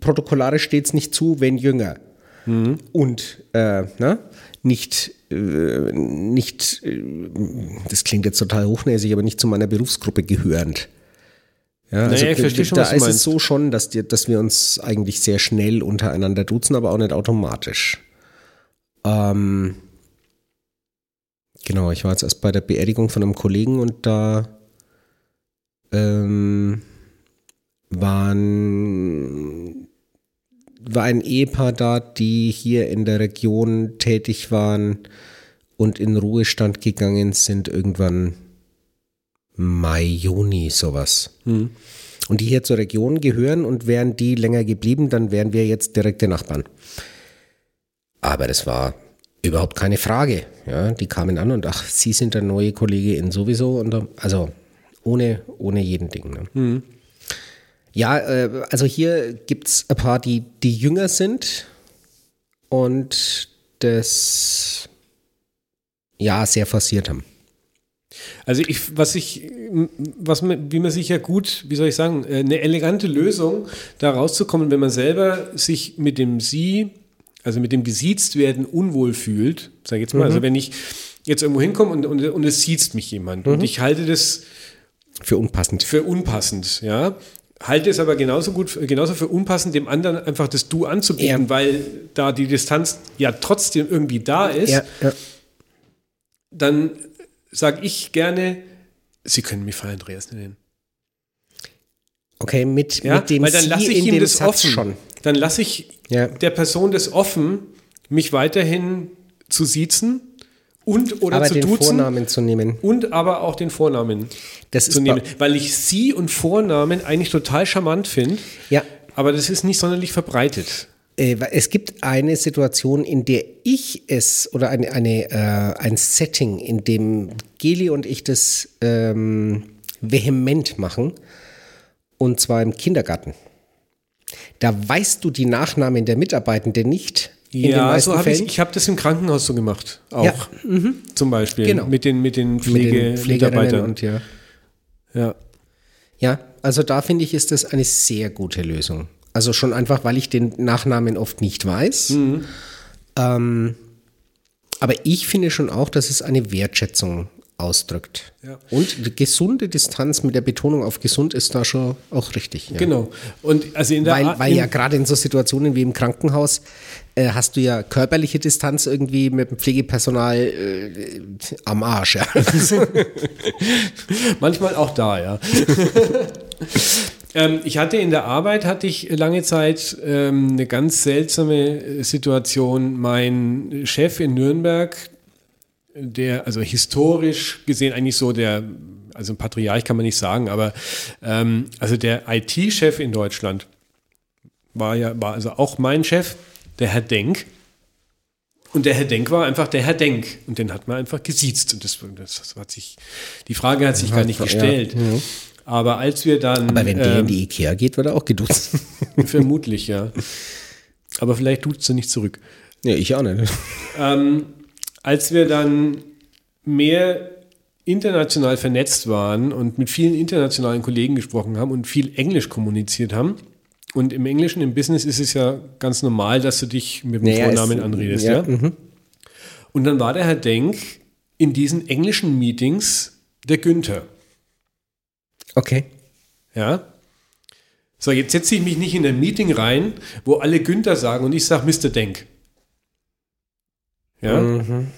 [SPEAKER 1] protokollarisch steht es nicht zu, wenn jünger. Und äh, ne? nicht, äh, nicht, äh, das klingt jetzt total hochnäsig, aber nicht zu meiner Berufsgruppe gehörend. Ja, also
[SPEAKER 2] Naja, ich verstehe schon,
[SPEAKER 1] da
[SPEAKER 2] was du
[SPEAKER 1] ist
[SPEAKER 2] meinst.
[SPEAKER 1] es so schon, dass, die, dass wir uns eigentlich sehr schnell untereinander duzen, aber auch nicht automatisch. Ähm, genau, ich war jetzt erst bei der Beerdigung von einem Kollegen und da ähm, waren war ein Ehepaar da, die hier in der Region tätig waren und in Ruhestand gegangen sind irgendwann Mai, Juni, sowas.
[SPEAKER 2] Hm.
[SPEAKER 1] Und die hier zur Region gehören und wären die länger geblieben, dann wären wir jetzt direkte Nachbarn. Aber das war überhaupt keine Frage. Ja, die kamen an und ach, Sie sind der neue Kollege in sowieso und also ohne, ohne jeden Ding. Ne? Ja, äh, also hier gibt es ein paar, die, die jünger sind und das ja sehr forciert haben.
[SPEAKER 2] Also ich, was ich, was man, wie man sich ja gut, wie soll ich sagen, äh, eine elegante Lösung, da rauszukommen, wenn man selber sich mit dem Sie, also mit dem gesiezt werden unwohl fühlt, sag ich jetzt mal, also wenn ich jetzt irgendwo hinkomme und, und, und es siezt mich jemand und ich halte das
[SPEAKER 1] Für unpassend.
[SPEAKER 2] für unpassend, ja. Halte es aber genauso gut, genauso für unpassend, dem anderen einfach das Du anzubieten,
[SPEAKER 1] Ja.
[SPEAKER 2] weil da die Distanz ja trotzdem irgendwie da ist
[SPEAKER 1] Ja, ja.
[SPEAKER 2] dann sage ich gerne, Sie können mich Fall Andreas nennen.
[SPEAKER 1] Okay, mit,
[SPEAKER 2] Ja?
[SPEAKER 1] mit dem
[SPEAKER 2] Weil dann lasse ich
[SPEAKER 1] in
[SPEAKER 2] ihm das
[SPEAKER 1] Satz
[SPEAKER 2] offen.
[SPEAKER 1] schon.
[SPEAKER 2] Dann lasse ich
[SPEAKER 1] Ja.
[SPEAKER 2] der Person das offen, mich weiterhin zu siezen und oder
[SPEAKER 1] Aber
[SPEAKER 2] zu
[SPEAKER 1] den
[SPEAKER 2] duzen
[SPEAKER 1] Vornamen zu nehmen.
[SPEAKER 2] und aber auch den Vornamen
[SPEAKER 1] Das
[SPEAKER 2] zu nehmen. Weil ich Sie und Vornamen eigentlich total charmant finde,
[SPEAKER 1] Ja.
[SPEAKER 2] aber das ist nicht sonderlich verbreitet.
[SPEAKER 1] Äh, es gibt eine Situation, in der ich es oder eine, eine, äh, ein Setting, in dem Geli und ich das ähm, vehement machen, und zwar im Kindergarten. Da weißt du die Nachnamen der Mitarbeitenden nicht.
[SPEAKER 2] Ja, so habe ich, ich habe das im Krankenhaus so gemacht, auch
[SPEAKER 1] Ja,
[SPEAKER 2] zum Beispiel
[SPEAKER 1] Genau.
[SPEAKER 2] mit den mit den
[SPEAKER 1] mit
[SPEAKER 2] Pflege
[SPEAKER 1] den Pflegerinnen
[SPEAKER 2] Mitarbeitern.
[SPEAKER 1] und ja.
[SPEAKER 2] ja.
[SPEAKER 1] Ja, also da finde ich, ist das eine sehr gute Lösung. Also schon einfach, weil ich den Nachnamen oft nicht weiß.
[SPEAKER 2] Mhm.
[SPEAKER 1] Ähm, aber ich finde schon auch, dass es eine Wertschätzung ausdrückt.
[SPEAKER 2] Ja.
[SPEAKER 1] Und die gesunde Distanz mit der Betonung auf gesund ist da schon auch richtig. Ja.
[SPEAKER 2] Genau. Und also in der
[SPEAKER 1] Weil, weil
[SPEAKER 2] in,
[SPEAKER 1] ja gerade in so Situationen wie im Krankenhaus äh, hast du ja körperliche Distanz irgendwie mit dem Pflegepersonal äh, am Arsch. Ja.
[SPEAKER 2] manchmal auch da, ja. ähm, ich hatte in der Arbeit hatte ich lange Zeit ähm, eine ganz seltsame Situation. Mein Chef in Nürnberg, der also historisch gesehen eigentlich so der also ein Patriarch kann man nicht sagen, aber ähm, also der IT-Chef in Deutschland war ja war also auch mein Chef, der Herr Denk. Und der Herr Denk war einfach der Herr Denk. Und den hat man einfach gesiezt. Und das, das, hat sich, die Frage hat sich gar nicht
[SPEAKER 1] Ja,
[SPEAKER 2] gestellt.
[SPEAKER 1] ja.
[SPEAKER 2] Aber als wir dann.
[SPEAKER 1] Aber wenn der in
[SPEAKER 2] ähm,
[SPEAKER 1] die Ikea geht, wird er auch geduzt.
[SPEAKER 2] Vermutlich, ja. Aber vielleicht tut sie nicht zurück.
[SPEAKER 1] ja, ich auch nicht.
[SPEAKER 2] Ähm, als wir dann mehr international vernetzt waren und mit vielen internationalen Kollegen gesprochen haben und viel Englisch kommuniziert haben. Und im Englischen, im Business ist es ja ganz normal, dass du dich mit dem
[SPEAKER 1] Naja,
[SPEAKER 2] Vornamen
[SPEAKER 1] es-
[SPEAKER 2] anredest.
[SPEAKER 1] ja,
[SPEAKER 2] Ja,
[SPEAKER 1] mhm.
[SPEAKER 2] Und dann war der Herr Denk in diesen englischen Meetings der Günther.
[SPEAKER 1] Okay.
[SPEAKER 2] Ja. So, jetzt setze ich mich nicht in ein Meeting rein, wo alle Günther sagen und ich sage Mr. Denk. Ja.
[SPEAKER 1] Mhm.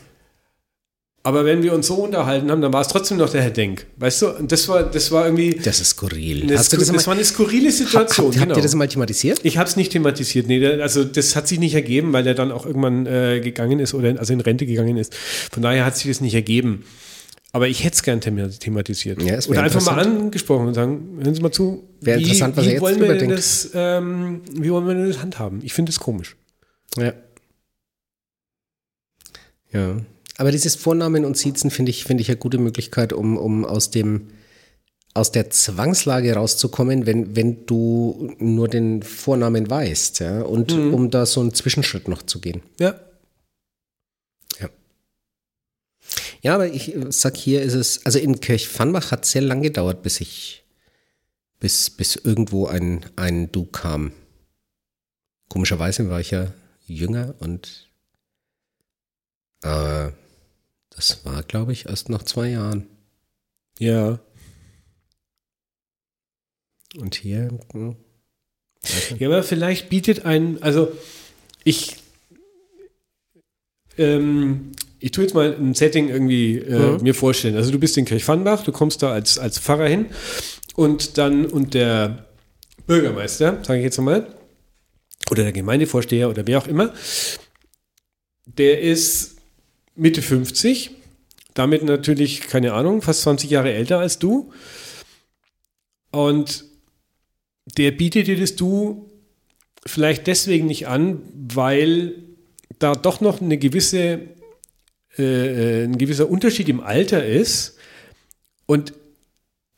[SPEAKER 2] Aber wenn wir uns so unterhalten haben, dann war es trotzdem noch der Herr Denk. Weißt du, und das war, das war irgendwie.
[SPEAKER 1] Das ist skurril.
[SPEAKER 2] Eine,
[SPEAKER 1] Hast du
[SPEAKER 2] das,
[SPEAKER 1] das,
[SPEAKER 2] war eine skurrile Situation.
[SPEAKER 1] habt, habt
[SPEAKER 2] genau.
[SPEAKER 1] ihr das mal thematisiert?
[SPEAKER 2] ich habe es nicht thematisiert. Nee, also das hat sich nicht ergeben, weil er dann auch irgendwann äh, gegangen ist oder also in Rente gegangen ist. Von daher hat sich das nicht ergeben. Aber ich hätte es gern thema- thematisiert.
[SPEAKER 1] Ja,
[SPEAKER 2] oder einfach mal angesprochen und sagen, hören Sie mal zu,
[SPEAKER 1] Wär
[SPEAKER 2] wie,
[SPEAKER 1] interessant, was er
[SPEAKER 2] wie,
[SPEAKER 1] jetzt
[SPEAKER 2] wollen wir das, ähm, wie wollen wir denn das handhaben? Ich finde es komisch.
[SPEAKER 1] Ja. Ja. Aber dieses Vornamen und Siezen finde ich, finde ich eine gute Möglichkeit, um, um aus dem aus der Zwangslage rauszukommen, wenn, wenn du nur den Vornamen weißt, ja, und um da so einen Zwischenschritt noch zu gehen.
[SPEAKER 2] Ja.
[SPEAKER 1] Ja, aber ich äh, sag hier ist es, also in Kirchpfannbach hat es sehr lang gedauert, bis ich, bis, bis irgendwo ein, ein Du kam. Komischerweise war ich ja jünger und äh, das war, glaube ich, erst nach zwei Jahren.
[SPEAKER 2] Ja.
[SPEAKER 1] Und hier. Hm,
[SPEAKER 2] Ja, aber vielleicht bietet ein, also ich, ähm, ich tue jetzt mal ein Setting irgendwie äh,
[SPEAKER 1] Mhm.
[SPEAKER 2] mir vorstellen. Also du bist in Kirchvanbach, du kommst da als, als Pfarrer hin und dann, und der Bürgermeister, sage ich jetzt mal, oder der Gemeindevorsteher oder wer auch immer, der ist Mitte 50, damit natürlich, keine Ahnung, fast 20 Jahre älter als du. Und der bietet dir das Du vielleicht deswegen nicht an, weil da doch noch eine gewisse, äh, ein gewisser Unterschied im Alter ist. Und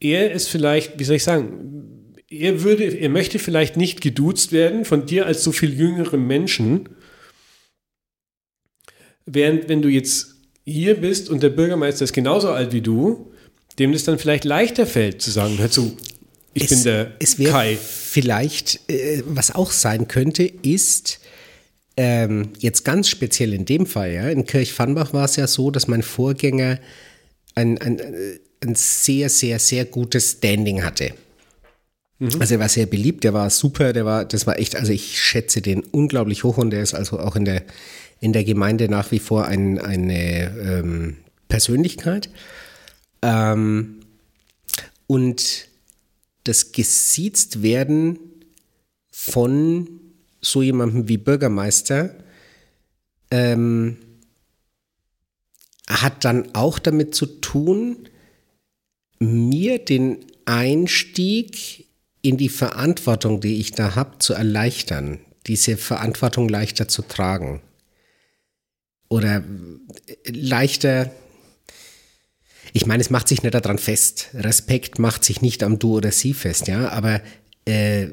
[SPEAKER 2] er ist vielleicht, wie soll ich sagen, er würde, er möchte vielleicht nicht geduzt werden von dir als so viel jüngerem Menschen, während wenn du jetzt hier bist und der Bürgermeister ist genauso alt wie du, dem das dann vielleicht leichter fällt zu sagen, hör zu, ich
[SPEAKER 1] es,
[SPEAKER 2] bin der
[SPEAKER 1] es wäre
[SPEAKER 2] Kai.
[SPEAKER 1] vielleicht, äh, was auch sein könnte, ist, ähm, jetzt ganz speziell in dem Fall, ja, in Kirchvanbach war es ja so, dass mein Vorgänger ein, ein, ein sehr, sehr, sehr gutes Standing hatte. Also er war sehr beliebt, der war super, der war, das war echt, also ich schätze den unglaublich hoch und der ist also auch in der, in der Gemeinde nach wie vor ein, eine ähm, Persönlichkeit. Ähm, und das gesiezt werden von so jemandem wie Bürgermeister ähm, hat dann auch damit zu tun, mir den Einstieg in die Verantwortung, die ich da habe, zu erleichtern, diese Verantwortung leichter zu tragen. Oder äh, leichter, ich meine, es macht sich nicht daran fest. Respekt macht sich nicht am Du oder Sie fest, ja, aber äh,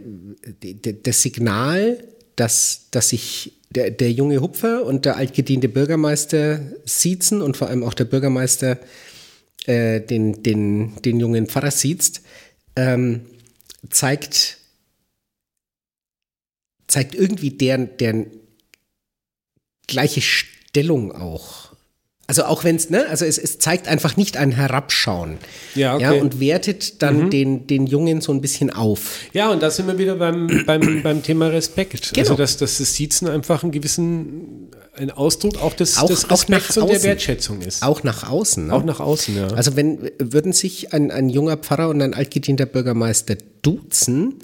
[SPEAKER 1] das Signal, dass, dass sich der, der junge Hupfer und der altgediente Bürgermeister siezen und vor allem auch der Bürgermeister äh, den, den, den jungen Pfarrer siezt, ähm, zeigt, zeigt irgendwie deren, deren gleiche Stellung auch. Also auch wenn es, ne, also es, es zeigt einfach nicht ein Herabschauen.
[SPEAKER 2] Ja, okay.
[SPEAKER 1] ja und wertet dann den, den Jungen so ein bisschen auf.
[SPEAKER 2] Ja, und da sind wir wieder beim, beim, beim Thema Respekt.
[SPEAKER 1] Genau.
[SPEAKER 2] Also, dass, dass das Siezen einfach einen gewissen, ein Ausdruck auch des,
[SPEAKER 1] Auch-
[SPEAKER 2] des
[SPEAKER 1] auch nach
[SPEAKER 2] Respekts und der
[SPEAKER 1] außen.
[SPEAKER 2] Wertschätzung ist.
[SPEAKER 1] Auch nach außen. Ne?
[SPEAKER 2] Auch nach außen, ja.
[SPEAKER 1] Also wenn würden sich ein, ein junger Pfarrer und ein altgedienter Bürgermeister duzen,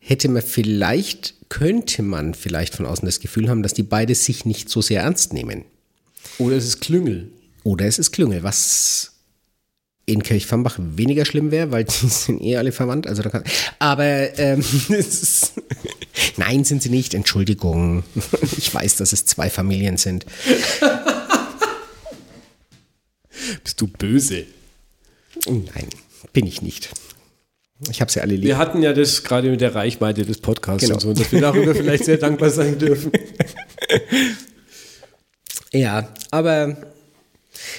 [SPEAKER 1] hätte man vielleicht, könnte man vielleicht von außen das Gefühl haben, dass die beide sich nicht so sehr ernst nehmen.
[SPEAKER 2] Oder es ist Klüngel.
[SPEAKER 1] Oder es ist Klüngel, was in Kirchvambach weniger schlimm wäre, weil die sind eh alle verwandt. Also da kann, aber ähm, es ist, nein, sind sie nicht. Entschuldigung. Ich weiß, dass es zwei Familien sind.
[SPEAKER 2] Bist du böse?
[SPEAKER 1] Nein, bin ich nicht. Ich habe sie alle lieb.
[SPEAKER 2] Wir hatten ja das gerade mit der Reichweite des Podcasts
[SPEAKER 1] Genau.
[SPEAKER 2] und so, dass wir darüber vielleicht sehr dankbar sein dürfen.
[SPEAKER 1] Ja, aber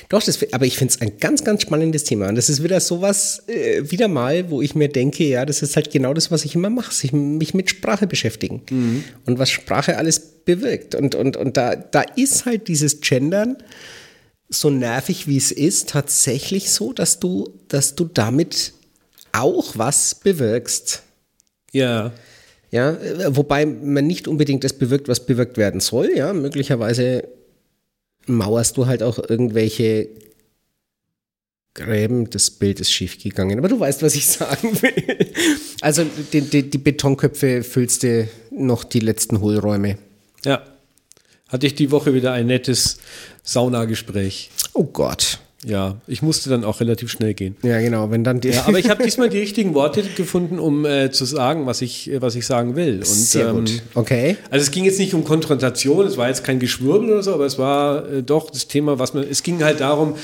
[SPEAKER 1] doch, das, aber ich finde es ein ganz, ganz spannendes Thema. Und das ist wieder sowas, äh, wieder mal, wo ich mir denke, ja, das ist halt genau das, was ich immer mache, sich mich mit Sprache beschäftigen. Und was Sprache alles bewirkt. Und, und, und da, da ist halt dieses Gendern, so nervig wie es ist, tatsächlich so, dass du, dass du damit auch was bewirkst.
[SPEAKER 2] Ja.
[SPEAKER 1] Ja, wobei man nicht unbedingt das bewirkt, was bewirkt werden soll. Ja, möglicherweise mauerst du halt auch irgendwelche Gräben. Das Bild ist schief gegangen, aber du weißt, was ich sagen will. Also die, die, die Betonköpfe füllst du noch die letzten Hohlräume.
[SPEAKER 2] Ja. Hatte ich die Woche wieder ein nettes Saunagespräch.
[SPEAKER 1] Oh Gott.
[SPEAKER 2] Ja, ich musste dann auch relativ schnell gehen.
[SPEAKER 1] Ja, genau, wenn dann die.
[SPEAKER 2] Ja, aber ich habe diesmal die richtigen Worte gefunden, um äh, zu sagen, was ich, äh, was ich sagen will. Und,
[SPEAKER 1] Sehr
[SPEAKER 2] ähm,
[SPEAKER 1] gut. Okay.
[SPEAKER 2] Also es ging jetzt nicht um Konfrontation, es war jetzt kein Geschwurbel oder so, aber es war äh, doch das Thema, was man, es ging halt darum,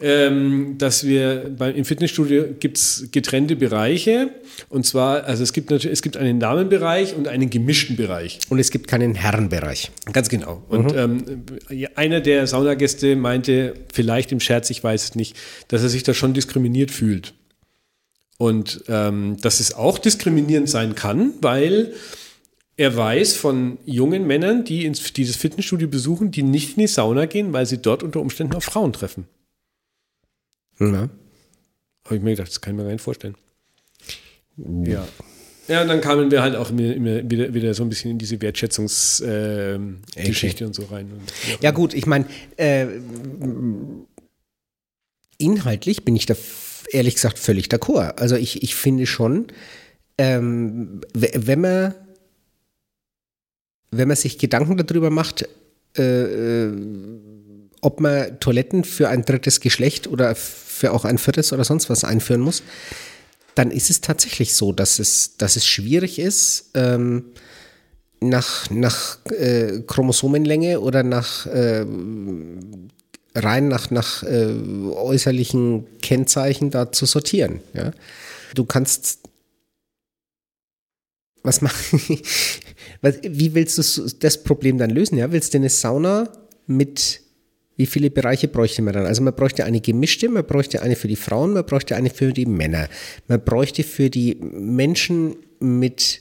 [SPEAKER 2] ähm, dass wir beim, im Fitnessstudio gibt's getrennte Bereiche und zwar, also es gibt natürlich, es gibt einen Damenbereich und einen gemischten Bereich.
[SPEAKER 1] Und es gibt keinen Herrenbereich.
[SPEAKER 2] Ganz genau. Und ähm, einer der Saunagäste meinte, vielleicht im Scherz, ich weiß es nicht, dass er sich da schon diskriminiert fühlt. Und ähm, dass es auch diskriminierend sein kann, weil er weiß von jungen Männern, die ins, dieses Fitnessstudio besuchen, die nicht in die Sauna gehen, weil sie dort unter Umständen auf Frauen treffen.
[SPEAKER 1] Ja.
[SPEAKER 2] Habe ich mir gedacht, das kann ich mir gar nicht vorstellen. Ja. Ja, und dann kamen wir halt auch immer, wieder, wieder so ein bisschen in diese Wertschätzungsgeschichte ähm, Geschichte und so rein. Und,
[SPEAKER 1] Ja gut, ich meine, äh, inhaltlich bin ich da ehrlich gesagt völlig d'accord. Also ich, ich finde schon, ähm, wenn man wenn man sich Gedanken darüber macht, äh, äh, ob man Toiletten für ein drittes Geschlecht oder für auch ein viertes oder sonst was einführen muss, dann ist es tatsächlich so, dass es, dass es schwierig ist, ähm, nach, nach äh, Chromosomenlänge oder nach äh, rein nach, nach äh, äußerlichen Kennzeichen da zu sortieren. Ja? Du kannst was machen? Wie willst du das Problem dann lösen? Ja, willst du eine Sauna mit wie viele Bereiche bräuchte man dann? Also man bräuchte eine gemischte, man bräuchte eine für die Frauen, man bräuchte eine für die Männer. Man bräuchte für die Menschen mit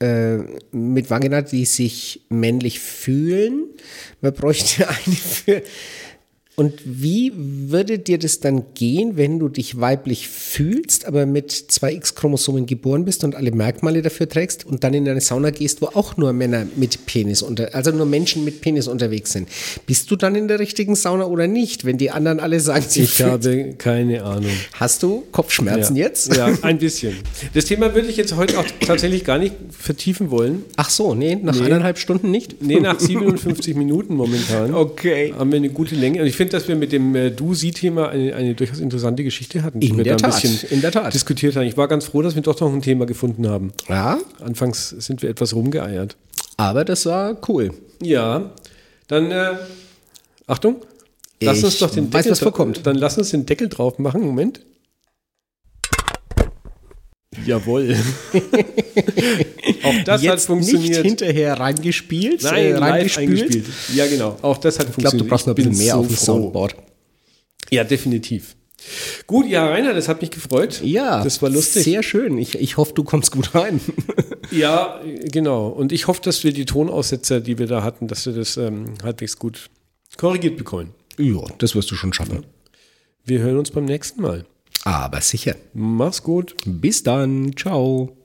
[SPEAKER 1] äh, mit Vagina, die sich männlich fühlen. Man bräuchte eine für. Und wie würde dir das dann gehen, wenn du dich weiblich fühlst, aber mit zwei X-Chromosomen geboren bist und alle Merkmale dafür trägst und dann in eine Sauna gehst, wo auch nur Männer mit Penis unter, also nur Menschen mit Penis unterwegs sind? Bist du dann in der richtigen Sauna oder nicht, wenn die anderen alle sagen, sie
[SPEAKER 2] Ich habe keine Ahnung.
[SPEAKER 1] Hast du Kopfschmerzen
[SPEAKER 2] ja.
[SPEAKER 1] jetzt?
[SPEAKER 2] Ja, ein bisschen. Das Thema würde ich jetzt heute auch tatsächlich gar nicht vertiefen wollen.
[SPEAKER 1] Ach so, nee, nach
[SPEAKER 2] Nee.
[SPEAKER 1] eineinhalb Stunden nicht?
[SPEAKER 2] Nee, nach 57 Minuten momentan.
[SPEAKER 1] Okay.
[SPEAKER 2] Haben wir eine gute Länge. Und ich finde, dass wir mit dem äh, Du-Sie-Thema eine, eine durchaus interessante Geschichte hatten, die
[SPEAKER 1] In
[SPEAKER 2] wir da ein
[SPEAKER 1] Tat,
[SPEAKER 2] bisschen
[SPEAKER 1] in der Tat.
[SPEAKER 2] diskutiert haben. Ich war ganz froh, dass wir doch noch ein Thema gefunden haben.
[SPEAKER 1] Ja,
[SPEAKER 2] Anfangs sind wir etwas rumgeeiert.
[SPEAKER 1] aber das war cool.
[SPEAKER 2] Ja, dann äh, Achtung. Lass
[SPEAKER 1] Ich
[SPEAKER 2] uns doch den
[SPEAKER 1] weiß,
[SPEAKER 2] Deckel
[SPEAKER 1] was vorkommt.
[SPEAKER 2] Dann lass uns den Deckel drauf machen. Moment. Jawohl. Auch das hat
[SPEAKER 1] Jetzt
[SPEAKER 2] funktioniert.
[SPEAKER 1] nicht hinterher reingespielt,
[SPEAKER 2] Nein,
[SPEAKER 1] äh,
[SPEAKER 2] live
[SPEAKER 1] reingespült.
[SPEAKER 2] eingespielt. Ja, genau. Auch das hat
[SPEAKER 1] Ich glaube,
[SPEAKER 2] funktioniert.
[SPEAKER 1] du brauchst noch ein bisschen mehr
[SPEAKER 2] so
[SPEAKER 1] auf dem. Soundboard.
[SPEAKER 2] Ja, definitiv. Gut, ja, Rainer, das hat mich gefreut.
[SPEAKER 1] Ja,
[SPEAKER 2] Das war lustig.
[SPEAKER 1] Sehr schön. Ich, ich hoffe, du kommst gut rein.
[SPEAKER 2] Ja, genau. Und ich hoffe, dass wir die Tonaussetzer, die wir da hatten, dass wir das ähm, halbwegs gut korrigiert bekommen.
[SPEAKER 1] ja, das wirst du schon schaffen.
[SPEAKER 2] Wir hören uns beim nächsten Mal.
[SPEAKER 1] Aber sicher.
[SPEAKER 2] Mach's gut.
[SPEAKER 1] Bis dann. Ciao.